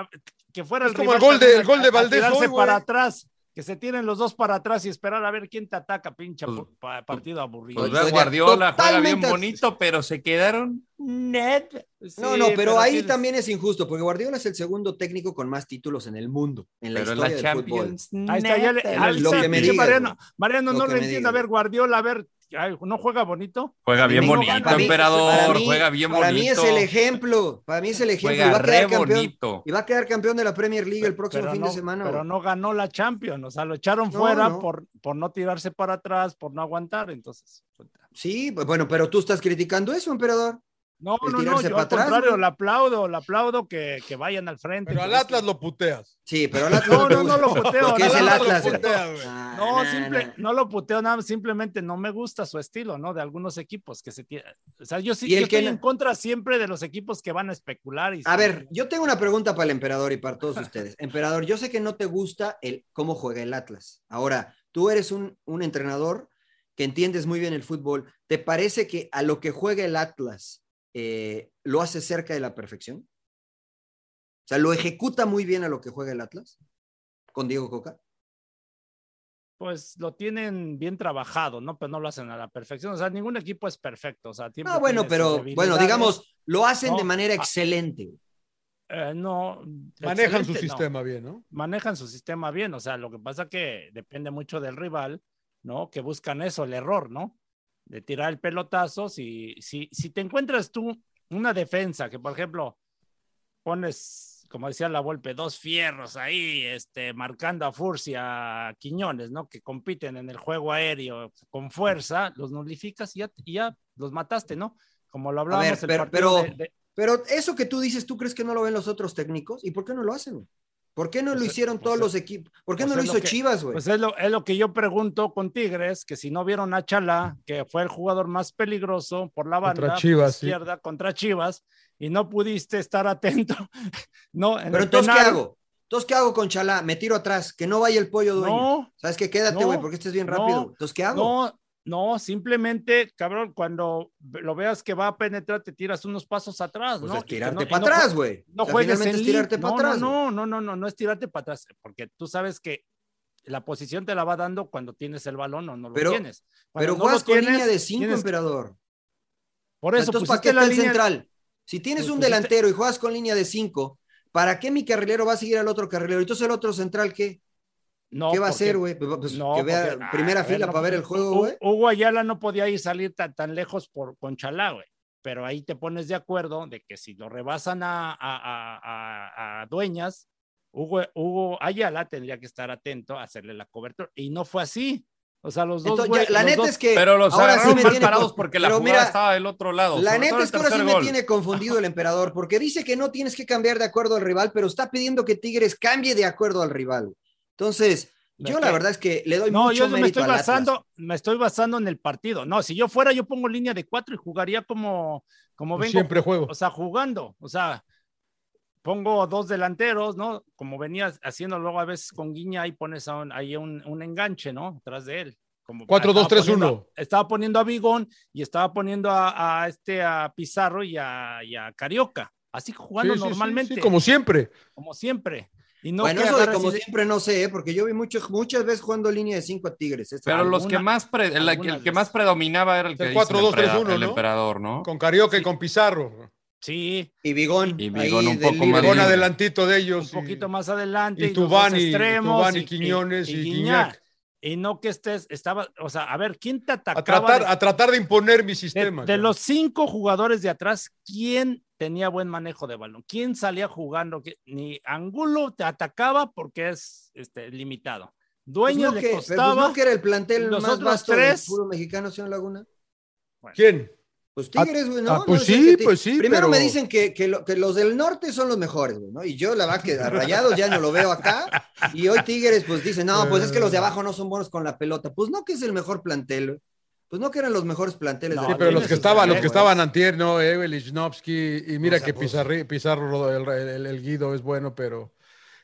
que fuera Es el como el rival gol de- el gol de Valdés hoy, güey. para atrás, que se tiren los dos para atrás y esperar a ver quién te ataca, pinche Pues- pu- pa- partido aburrido. Pues Guardiola, juega bien bonito, pero se quedaron. Net. No, no, pero, ahí tienes- también es injusto, porque Guardiola es el segundo técnico con más títulos en el mundo, en la Pero en historia la del fútbol. Champions. Ahí está, ya le- ahí Lo está, que me pinche digas, Mariano, güey. Mariano Lo no lo entiendo. digas. A ver, Guardiola, a ver, ay, ¿no juega bonito? Juega bien No, bonito, para mí- emperador. para mí- juega bien Para bonito. mí es el ejemplo, para mí es el ejemplo. y va a quedar campeón, bonito. y va a quedar campeón de la Premier League el próximo Pero fin no, de semana. pero no ganó la Champions, o sea, lo echaron No, fuera no. Por, por no tirarse para atrás, por no aguantar, entonces. Sí, pues, bueno, pero tú estás criticando eso, emperador. No, El no, no, yo para al atrás, contrario, le aplaudo, le aplaudo que, que vayan al frente. Pero al Atlas que- lo puteas. Sí, pero al Atlas No, no, no lo puteo, Porque es el Atlas, lo güey. Ah, No, nah, simple, nah. no lo puteo nada, simplemente no me gusta su estilo, ¿no? De algunos equipos que se tiene. O sea, yo sí Y el yo que estoy no- en contra siempre de los equipos que van a especular. Y A ver, yo tengo una pregunta para el emperador y para todos ustedes. Emperador, yo sé que no te gusta el cómo juega el Atlas. Ahora, tú eres un, un entrenador que entiendes muy bien el fútbol. ¿Te parece que a lo que juega el Atlas eh, lo hace cerca de la perfección? O sea, ¿lo ejecuta muy bien a lo que juega el Atlas? Con Diego Coca. pues lo tienen bien trabajado, ¿no? Pero no lo hacen a la perfección. O sea, ningún equipo es perfecto. O sea, siempre Ah, bueno, pero bueno, digamos, lo hacen de No, manera ah, excelente. Eh, no. Manejan su no. sistema bien, ¿no? manejan su sistema bien, o sea, lo que pasa que depende mucho del rival, ¿no? Que buscan eso, el error, ¿no? De tirar el pelotazo, si, si, si te encuentras tú una defensa que, por ejemplo, pones, como decía la Volpe, dos fierros ahí, este, marcando a Furcia, a Quiñones, ¿no? Que compiten en el juego aéreo con fuerza, los nulificas y ya, y ya los mataste, ¿no? Como lo hablábamos ver, el pero- partido pero- de- de- Pero eso que tú dices, ¿tú crees que no lo ven los otros técnicos? ¿Y por qué no lo hacen? ¿Por qué no Pues lo es- hicieron pues todos los equipos? ¿Por qué pues no lo es lo hizo que- Chivas, güey? Pues es lo, es lo que yo pregunto con Tigres, que si no vieron a Chalá, que fue el jugador más peligroso por la banda Chivas, sí. izquierda contra Chivas, y no pudiste estar atento. no, en Pero el entonces, ¿qué hago? Entonces, ¿qué hago con Chalá? Me tiro atrás, que no vaya el pollo dueño. No, ¿Sabes qué? Quédate, no, güey, porque este es bien no, rápido. Entonces, ¿qué hago? no, no, simplemente, cabrón, cuando lo veas que va a penetrar, te tiras unos pasos atrás, Pues ¿no? es tirarte no- para no atrás, güey. No juegues en es tirarte para no, atrás. No, no, no, no, no es tirarte para atrás, porque tú sabes que la posición te la va dando cuando tienes el balón o no lo tienes. Cuando Pero juegas con tienes, línea de cinco, tienes- emperador. Por eso, Entonces, ¿para pusiste qué está el línea- central? Si tienes Pues un pusiste- delantero y juegas con línea de cinco, ¿para qué mi carrilero va a seguir al otro carrilero? Entonces, el otro central, ¿qué? No, ¿Qué va a hacer, güey? Pues, pues, no, que vea porque- primera a ver, fila no, para ver el juego, güey. Hugo Ayala no podía ir salir tan, tan lejos por, con Chalá, güey. Pero ahí te pones de acuerdo de que si lo rebasan a, a- a- a- a Dueñas, Hugo, Hugo Ayala tendría que estar atento a hacerle la cobertura. Y no fue así. O sea, los dos. Entonces, la los neta dos- es que Pero los ahora sí me mal tiene parados porque la jugada mira, estaba del otro lado. La neta es que ahora sí me tiene confundido el emperador, porque dice que no tienes que cambiar de acuerdo al rival, pero está pidiendo que Tigres cambie de acuerdo al rival. Entonces, ¿De yo la verdad es que le doy No, mucho yo me mérito estoy basando, me estoy basando en el partido. No, si yo fuera, yo pongo línea de cuatro y jugaría como, como vengo. siempre juego. O sea, jugando. O sea, pongo dos delanteros, ¿no? Como venías haciendo luego a veces con Guiña, ahí pones a un- ahí un, un enganche, ¿no? Atrás de él. Como 4-2-3-1. estaba poniendo- Estaba poniendo a Bigón y estaba poniendo a, a este a Pizarro y a, y a Carioca. Así jugando Sí, sí, sí, normalmente. sí, como siempre. como siempre. Y no bueno, que eso de como y de- siempre no sé, ¿eh? porque yo vi mucho, muchas veces jugando línea de cinco a Tigres. Esta- Pero los que más pre- el, que más predominaba era el que El dice el, 4-2-3-1, emperador, el ¿no? emperador, ¿no? Con Carioca y con Pizarro. Sí, Y Bigón. Y Bigón un poco más libre. adelantito de un ellos. y- poquito más adelante. y dos Tubán y- extremos, y Quiñones y Guiñac. Y no que estés, estaba, o sea, a ver, ¿quién te A atacaba? tratar, de- a tratar de imponer mi de, sistema. de cabrón. los cinco jugadores de atrás, ¿quién tenía buen manejo de balón? ¿Quién salía jugando? ¿Qui- Ni Angulo te atacaba porque es este, limitado. Pues Dueños no le que, pero pues costaba. no que era el plantel los más otros vasto tres- del mexicano, señor Laguna. ¿Quién? Pues Tigres, güey, ¿no? ah, pues No sí, pues sí, Primero pero- me dicen que, que, lo- que los del norte son los mejores, güey, ¿no? Y yo la verdad que a Rayados ya no lo veo acá. Y hoy Tigres, pues dicen, no, pues es que los de abajo no son buenos con la pelota. Pues no que es el mejor plantel, güey. Pues no que eran los mejores planteles. No, de Sí, pero los que estaban, los que estaban antier, ¿no? Evel, y mira O sea, que Pizarri- Pizarro, el, el- el Guido es bueno, pero...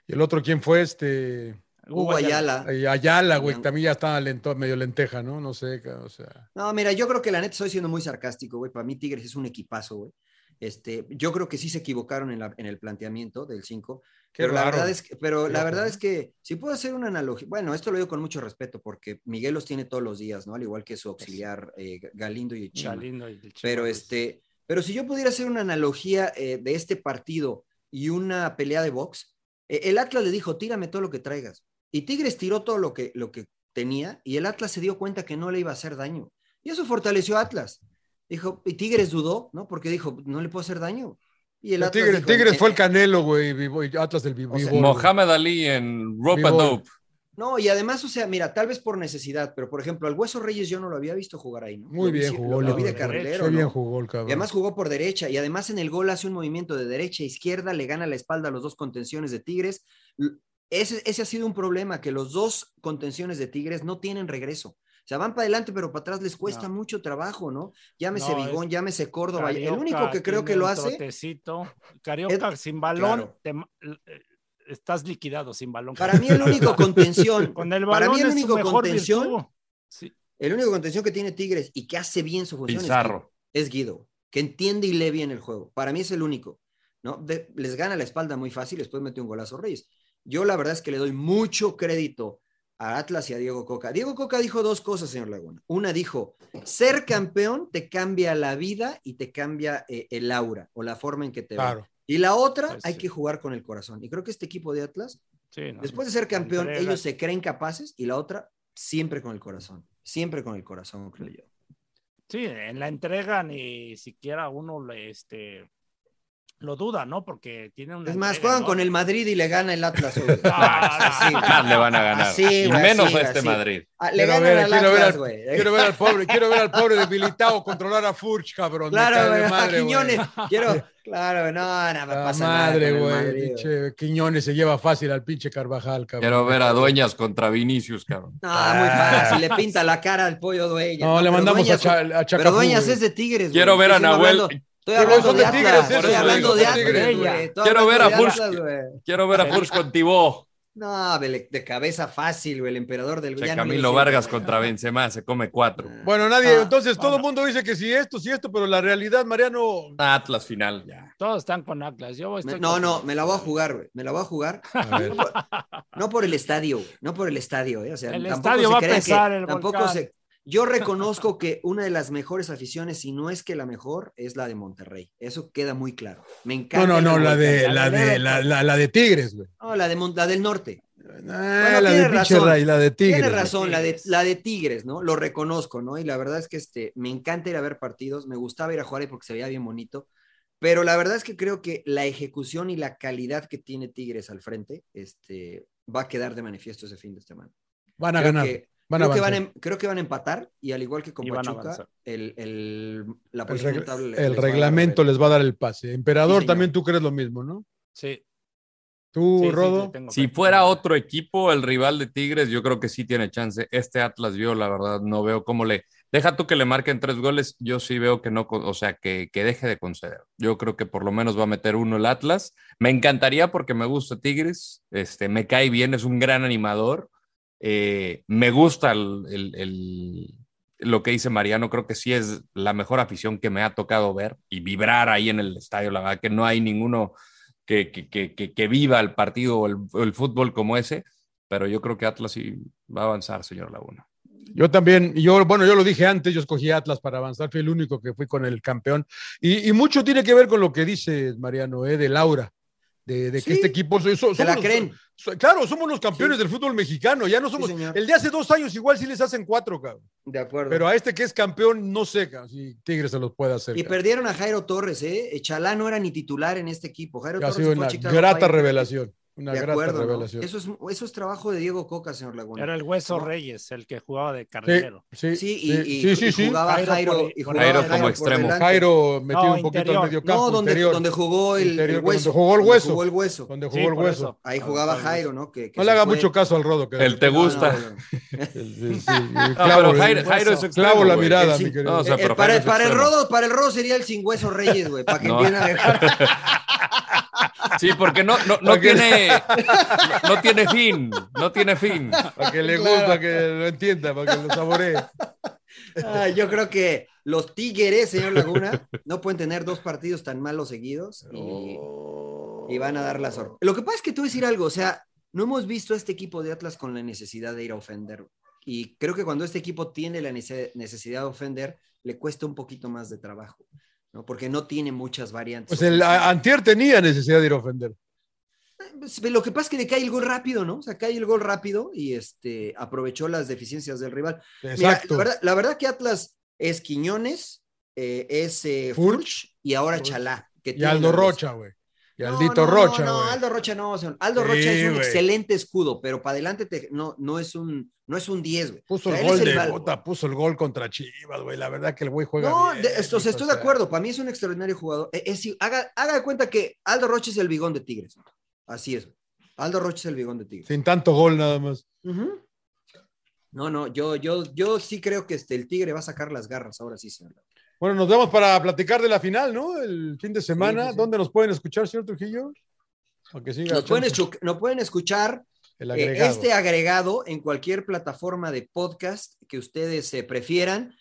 ¿Y el otro quién fue? Este... Hugo Ayala. Ay, Ayala, güey, también ya estaba lento, medio lenteja, ¿no? No sé, o sea... No, mira, yo creo que la neta estoy siendo muy sarcástico, güey. Para mí Tigres es un equipazo, güey. Este, yo creo que sí se equivocaron en, la- en el planteamiento del 5, Qué pero la verdad es que, pero Qué la loco, verdad ¿no? es que si puedo hacer una analogía, bueno, esto lo digo con mucho respeto porque Miguel los tiene todos los días, ¿no? Al igual que su auxiliar eh, Galindo y Chima. Galindo y el Chima, Pero pues. este, pero si yo pudiera hacer una analogía eh, de este partido y una pelea de box, eh, el Atlas le dijo, tírame todo lo que traigas. Y Tigres tiró todo lo que, lo que tenía y el Atlas se dio cuenta que no le iba a hacer daño. Y eso fortaleció a Atlas. Dijo, y Tigres dudó, ¿no? Porque dijo, no le puedo hacer daño. Y el El Atlas Tigres, dijo, Tigres "Eh, fue el eh". Canelo, güey, vivo- y Atlas del Vivo. O sea, Mohamed Ali en Rope and Vivo. Dope. No, y además, o sea, mira, tal vez por necesidad, pero por ejemplo, al Hueso Reyes yo no lo había visto jugar ahí, ¿no? Muy Lo vi- bien lo- jugó, Lo, vi de Leo. carrilero, Qué bien ¿no? jugó el cabrón. Y además jugó por derecha y además en el gol hace un movimiento de derecha a izquierda, le gana la espalda a los dos contenciones de Tigres. Ese, ese ha sido un problema, que los dos contenciones de Tigres no tienen regreso. O sea, van para adelante, pero para atrás les cuesta No. mucho trabajo, ¿no? Llámese No, Bigón, es- llámese Córdoba. el único que creo tiene que lo un hace, trotecito. Carioca Es- sin balón, claro. te ma- eh, estás liquidado sin balón. para mí el único contención, Con el para balón mí el único contención. Sí. el único contención que tiene Tigres y que hace bien su función es Guido. Pizarro. es Guido, que entiende y lee bien el juego. Para mí es el único, ¿no? De- les gana la espalda muy fácil, después mete un golazo Reyes. Yo la verdad es que le doy mucho crédito a Atlas y a Diego Coca. Diego Coca dijo dos cosas, señor Laguna. Una dijo, ser campeón te cambia la vida y te cambia eh, el aura o la forma en que te. Claro. Y la otra, Pues hay sí. que jugar con el corazón. Y creo que este equipo de Atlas, Sí, no, después de ser campeón, ellos se creen capaces y la otra, siempre con el corazón. Siempre con el corazón, creo yo. Sí, en la entrega ni siquiera uno le, este, lo duda, ¿no? Porque tiene una. Es más, juegan ¿no? con el Madrid y le gana el Atlas. hoy. Ah, Así, güey. Más le van a ganar. Así, y menos así, a este así. Madrid. Ah, le Quiero ganan ver, al quiero ver Atlas, al- güey. Quiero ver al pobre, quiero ver al pobre debilitado controlar a Furch, cabrón. Claro, de güey. madre, a Quiñones. güey. Quiero, claro, no, no me pasa nada. madre, güey. Madrid, Pinche Quiñones se lleva fácil al pinche Carvajal, cabrón. Quiero ver a Dueñas contra Vinicius, cabrón. No, muy fácil. Le pinta la cara al pollo Dueñas. No, le mandamos a, Dueñas- Cha- a Pero Dueñas es de Tigres. Quiero ver a Nahuel. Estoy hablando son de de Tigres, Atlas. por Estoy hablando de Atlas. Tigres, güey. Quiero ver a Furch. Quiero ver a Furch con Tibó. No, de, de cabeza fácil, güey. El emperador del le Camilo Vargas contra Benzema se come cuatro. Bueno, nadie, Ah, entonces todo el mundo dice que sí esto, sí esto, pero la realidad, Mariano. Atlas final, ya. Todos están con Atlas. Yo estoy Me- No, con- no, me la voy a jugar, güey. Me la voy a jugar. A. No por, no por el estadio. No por el estadio, ¿eh? O sea, El tampoco estadio se va a pesar, que- el tampoco volcán. se. Yo reconozco que una de las mejores aficiones, si no es que la mejor, es la de Monterrey. Eso queda muy claro. Me No, encanta. no, no, el la de, la de, la, la, la de Tigres, güey. No, la de la del norte. Ah, la de razón. Ray, la de Tigres. Tiene razón, la de, la de Tigres, ¿no? Lo reconozco, ¿no? Y la verdad es que este, me encanta ir a ver partidos, me gustaba ir a jugar ahí porque se veía bien bonito, pero la verdad es que creo que la ejecución y la calidad que tiene Tigres al frente, este, va a quedar de manifiesto ese fin de semana. Van a Creo ganar. que- creo, que van a, creo que van a empatar y al igual que con Pachuca, el, el- la El, el reglamento les va a dar el pase. Emperador, Sí, también tú crees lo mismo, ¿no? Sí. Tú, sí, Rodo. Si fuera otro equipo, el rival de Tigres, yo creo que sí tiene chance. Este Atlas, yo la verdad no veo cómo le. Deja tú que le marquen tres goles, yo sí veo que no, o sea, que, que deje de conceder. Yo creo que por lo menos va a meter uno el Atlas. Me encantaría porque me gusta Tigres, este, me cae bien, es un gran animador. Eh, me gusta el- el- el- lo que dice Mariano, creo que sí es la mejor afición que me ha tocado ver y vibrar ahí en el estadio. La verdad que no hay ninguno que, que, que, que- que viva el partido o el, fútbol como ese, pero yo creo que Atlas sí va a avanzar, señor Laguna. Yo también, yo, bueno, yo lo dije antes, yo escogí Atlas para avanzar, fui el único que fui con el campeón. Y, y mucho tiene que ver con lo que dice Mariano, eh, de Laura, de, de que Sí, este equipo. so- so- Se la creen. Claro, somos los campeones Sí. del fútbol mexicano, ya no somos. el de hace dos años igual sí les hacen cuatro, cabrón. De acuerdo. Pero a este que es campeón, no sé cabrón, si Tigres se los puede hacer. y cabrón. perdieron a Jairo Torres, ¿eh? Chalá no era ni titular en este equipo. Jairo ha Torres sido fue una grata revelación. Una de grata acuerdo, ¿no? revelación. Eso es, eso es trabajo de Diego Coca, señor Laguna. Era el Hueso ¿No? Reyes, el que jugaba de carrilero. sí, Sí, y, sí, y- sí, sí, y sí. jugaba Jairo Jairo, por- y jugaba Jairo como extremo. Jairo metido No, un poquito interior. al medio campo. No, donde, interior, donde jugó el, interior, el hueso. donde jugó el donde hueso. jugó el hueso. donde Sí, jugó el hueso. eso. Ahí Ah, jugaba Jairo. ¿no? Que, que No le haga fue. mucho caso al rodo. que- El te No, no, gusta. no, no. No, Jairo, es clavo la mirada, mi querido. No, para, el rodo, para el rodo sería el sin hueso Reyes, güey, para que No. entienda mejor. Sí, porque no, no, no ¿Para qué? Tiene, no, no tiene fin, no tiene fin. Para que le Claro. guste, para que lo entienda, para que lo saboree. Ah, yo creo que los Tigres, señor Laguna, no pueden tener dos partidos tan malos seguidos y, y van a dar la sorpresa. Lo que pasa es que te voy a decir algo, o sea, no hemos visto a este equipo de Atlas con la necesidad de ir a ofender. Y creo que cuando este equipo tiene la nece- necesidad de ofender, le cuesta un poquito más de trabajo, ¿no? Porque no tiene muchas variantes. Pues el Antier tenía necesidad de ir a ofender. Pues, Lo que pasa es que le cae el gol rápido, ¿no? O sea, cae el gol rápido y este, aprovechó las deficiencias del rival. Mira, la, verdad, la verdad que Atlas es Quiñones, eh, es eh, Furch. Y ahora Furch. Chalá. que Y Aldo los- Rocha, güey. Y No, Aldito no, Rocha, No, no. Aldo Rocha no, señor. Aldo Sí, Rocha es un excelente escudo, pero para adelante te- no, no, es un, no es un 10, güey. Puso O sea, el gol de puso el gol contra Chivas, güey. La verdad que el güey juega No, bien. de- esto, o sea, estoy o de acuerdo. Para mí es un extraordinario jugador. Eh, es- haga, haga de cuenta que Aldo Rocha es el bigón de Tigres. Así es. Aldo Rocha es el bigón de Tigres. Sin tanto gol nada más. No, no, yo, yo, yo sí creo que este, el Tigre va a sacar las garras ahora sí, señor. Bueno, nos vemos para platicar de la final, ¿no? El fin de semana. Sí, sí, sí. ¿Dónde nos pueden escuchar, señor Trujillo? Para que siga Nos pueden, nos escuchar el eh, agregado. este agregado en cualquier plataforma de podcast que ustedes eh, prefieran.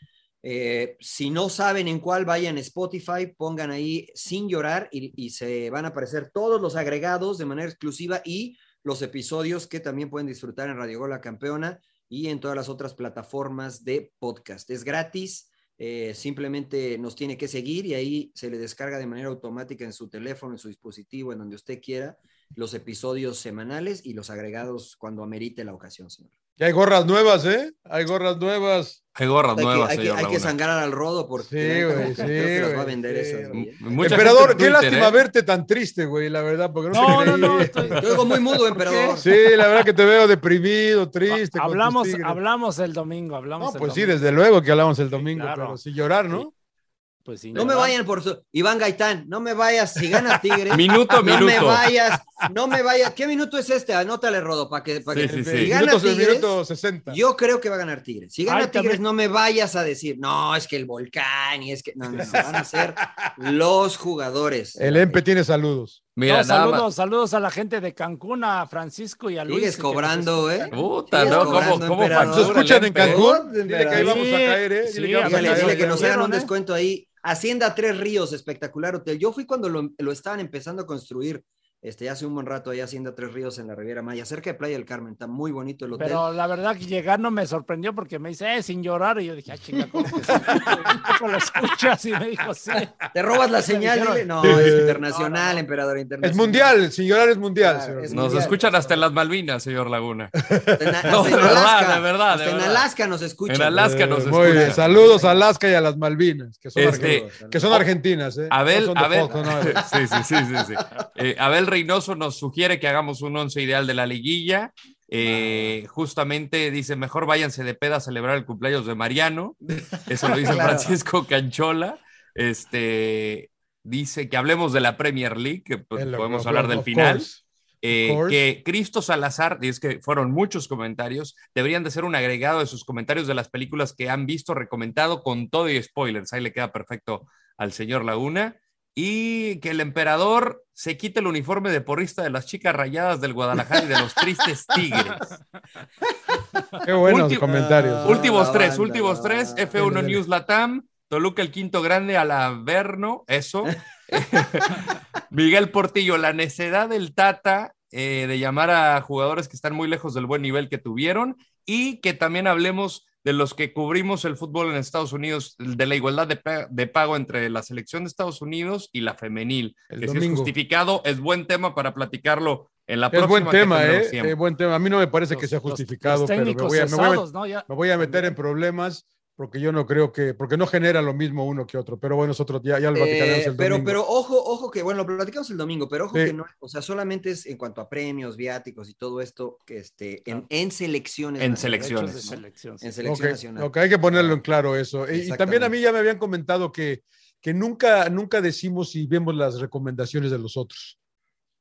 Eh, si no saben en cuál, vayan Spotify, pongan ahí sin llorar y, se van a aparecer todos los agregados de manera exclusiva y los episodios que también pueden disfrutar en Radio Gol La Campeona y en todas las otras plataformas de podcast. Es gratis, eh, simplemente nos tiene que seguir y ahí se le descarga de manera automática en su teléfono, en su dispositivo, en donde usted quiera, los episodios semanales y los agregados cuando amerite la ocasión, señor. Ya hay gorras nuevas, ¿eh? Hay gorras nuevas. Hay gorras Hay, nuevas, que, hay, que, hay que sangrar al rodo porque Sí, güey, creo sí, que las va a vender sí, esas. Emperador, qué lástima ¿eh? verte tan triste, güey, la verdad, porque no, No, no, no. estoy- Te oigo muy mudo, emperador. Sí, la verdad que te veo deprimido, triste. hablamos, hablamos el domingo, hablamos No, el pues sí, domingo. desde luego que hablamos el domingo, claro. pero sin llorar, ¿no? Pues sí, No me ¿verdad? vayan por su... Iván Gaitán, no me vayas, si gana Tigres. Minuto a no me minuto. vayas, no me vayas. ¿Qué minuto es este? Anótale, Rodo, para que, para Sí, que sí, si gana Tigres, minuto 60. yo creo que va a ganar Tigres. Si gana Ay, Tigres, también- no me vayas a decir, no, es que el volcán y es que. No, no, no, van a ser los jugadores. El EMPE tiene saludos. Mira, No, nada saludos, más. saludos a la gente de Cancún, a Francisco y a Luis. Sigues cobrando, ¿eh? escuchan. Puta, ¿no? ¿Cómo. ¿Nos escuchan en? Cancún? Dile que ahí vamos a caer, ¿eh? sí, Dile que vamos a a ver, Dígale, caer. dile que nos hagan un descuento ahí. Hacienda Tres Ríos, espectacular hotel. Yo fui cuando lo, lo estaban empezando a construir. Este, hace un buen rato ahí Hacienda Tres Ríos en la Riviera Maya, cerca de Playa del Carmen. Está muy bonito el hotel. Pero la verdad que llegar no me sorprendió porque me dice, eh, sin llorar. Y yo dije, ah, chinga, ¿cómo que sí? Un poco lo escuchas y me dijo, sí. ¿Te robas la señal? dijeron. No, es internacional, No, no, no. emperador internacional. Es mundial, sin llorar es mundial. Claro, señor. es Nos mundial. escuchan hasta en las Malvinas, señor Laguna. En, No, de verdad, Alaska, de verdad, hasta de en verdad. Alaska nos escuchan. En Alaska Eh, nos muy bien. escuchan. Saludos a Alaska y a las Malvinas, que son, Este, argentinas, que son argentinas. ¿eh? Abel, No son de Abel, sí, sí, sí, sí, sí. Eh, Abel Reynoso nos sugiere que hagamos un once ideal de la liguilla. Eh, justamente dice, mejor váyanse de peda a celebrar el cumpleaños de Mariano. Eso lo dice Claro. Francisco Canchola. Este dice que hablemos de la Premier League, que pues, El- podemos hablar del final. course. Eh, que Cristo Salazar, y es que fueron muchos comentarios, deberían de ser un agregado de sus comentarios de las películas que han visto, recomendado con todo y spoilers. Ahí le queda perfecto al señor Laguna. Y que el emperador se quite el uniforme de porrista de las chicas rayadas del Guadalajara y de los tristes tigres. Qué buenos comentarios. Ah, últimos tres, banda, últimos tres, banda. F1 Dele, dele. News Latam, Toluca el quinto grande al Averno, eso. Miguel Portillo, la necedad del Tata eh, de llamar a jugadores que están muy lejos del buen nivel que tuvieron y que también hablemos de los que cubrimos el fútbol en Estados Unidos, de la igualdad de, de pago entre la selección de Estados Unidos y la femenil, El que si es justificado, es buen tema para platicarlo en la Es próxima. buen que tema, ¿eh? Es buen tema. A mí no me parece que Los- sea los- justificado, los pero me voy, a, me, voy a, ¿no? Ya- me voy a meter en problemas porque yo no creo que, porque no genera lo mismo uno que otro, pero bueno, nosotros ya, ya lo platicaremos Eh, el pero, domingo. pero ojo, ojo que, bueno, lo platicamos el domingo, pero ojo Sí. que no, o sea, solamente es en cuanto a premios, viáticos y todo esto, que este, en, en selecciones. En selecciones. Selección, sí. En selección Ok, nacional. ok, hay que ponerlo en claro eso. Y- Y, también a mí ya me habían comentado que, que nunca, nunca decimos si vemos las recomendaciones de los otros.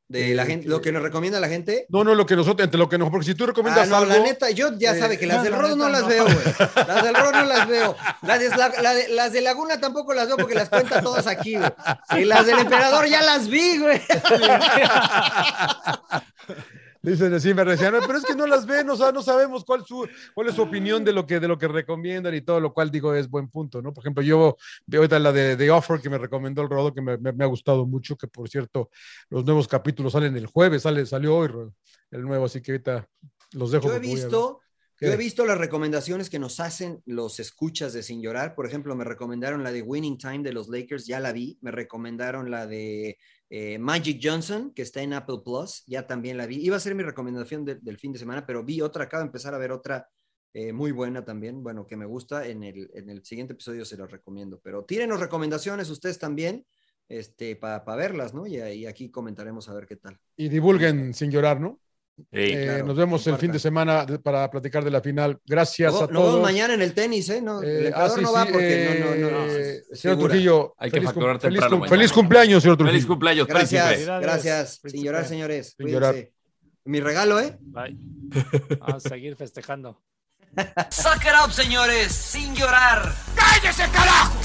De la Eh, gente, lo que nos recomienda la gente. No, no, lo que nosotros, entre lo que nos, porque si tú recomiendas Ah, no, algo, la neta, yo ya eh, sabe que las no, del la Rodo no las no. veo, güey. Las del Rodo no las veo. Las de, la- la de- las de Laguna tampoco las veo porque las cuenta todas aquí, güey. Y las del Emperador ya las vi, güey. Dicen así, me decían, "No, pero es que no las ven, o sea, no sabemos cuál, su, cuál es su opinión de lo, que, de lo que recomiendan y todo, lo cual digo es buen punto, ¿no? Por ejemplo, yo veo ahorita la de, de Offer que me recomendó el Rodo, que me, me- me ha gustado mucho, que por cierto, los nuevos capítulos salen el jueves, sale, salió hoy el nuevo, así que ahorita los dejo. Yo he visto, yo he visto las recomendaciones que nos hacen los escuchas de Sin Llorar. Por ejemplo, me recomendaron la de Winning Time de los Lakers, ya la vi. Me recomendaron la de eh, Magic Johnson, que está en Apple Plus, ya también la vi. Iba a ser mi recomendación de- del fin de semana, pero vi otra, acabo de empezar a ver otra eh, muy buena también, bueno, que me gusta. En el, en el siguiente episodio se los recomiendo. Pero tírenos recomendaciones ustedes también este, para verlas, ¿no? Y, y aquí comentaremos a ver qué tal. Y divulguen sin llorar, ¿no? Sí. Eh, claro, nos vemos el fin de semana de- para platicar de la final. Gracias a nos vemos todos. mañana en el tenis, ¿eh? No, Eh, el ah, sí, no va sí, porque eh, no, no, no, no. es Señor segura. Trujillo, Hay que feliz, facturar cum- feliz, temprano feliz cumpleaños, señor Trujillo. Feliz cumpleaños, Gracias, príncipe. gracias. Príncipe. Sin llorar, señores. Sin llorar. Cuídense. Mi regalo, ¿eh? Bye. Vamos a seguir festejando. Suck it up, señores, sin llorar. ¡Cállese, carajo!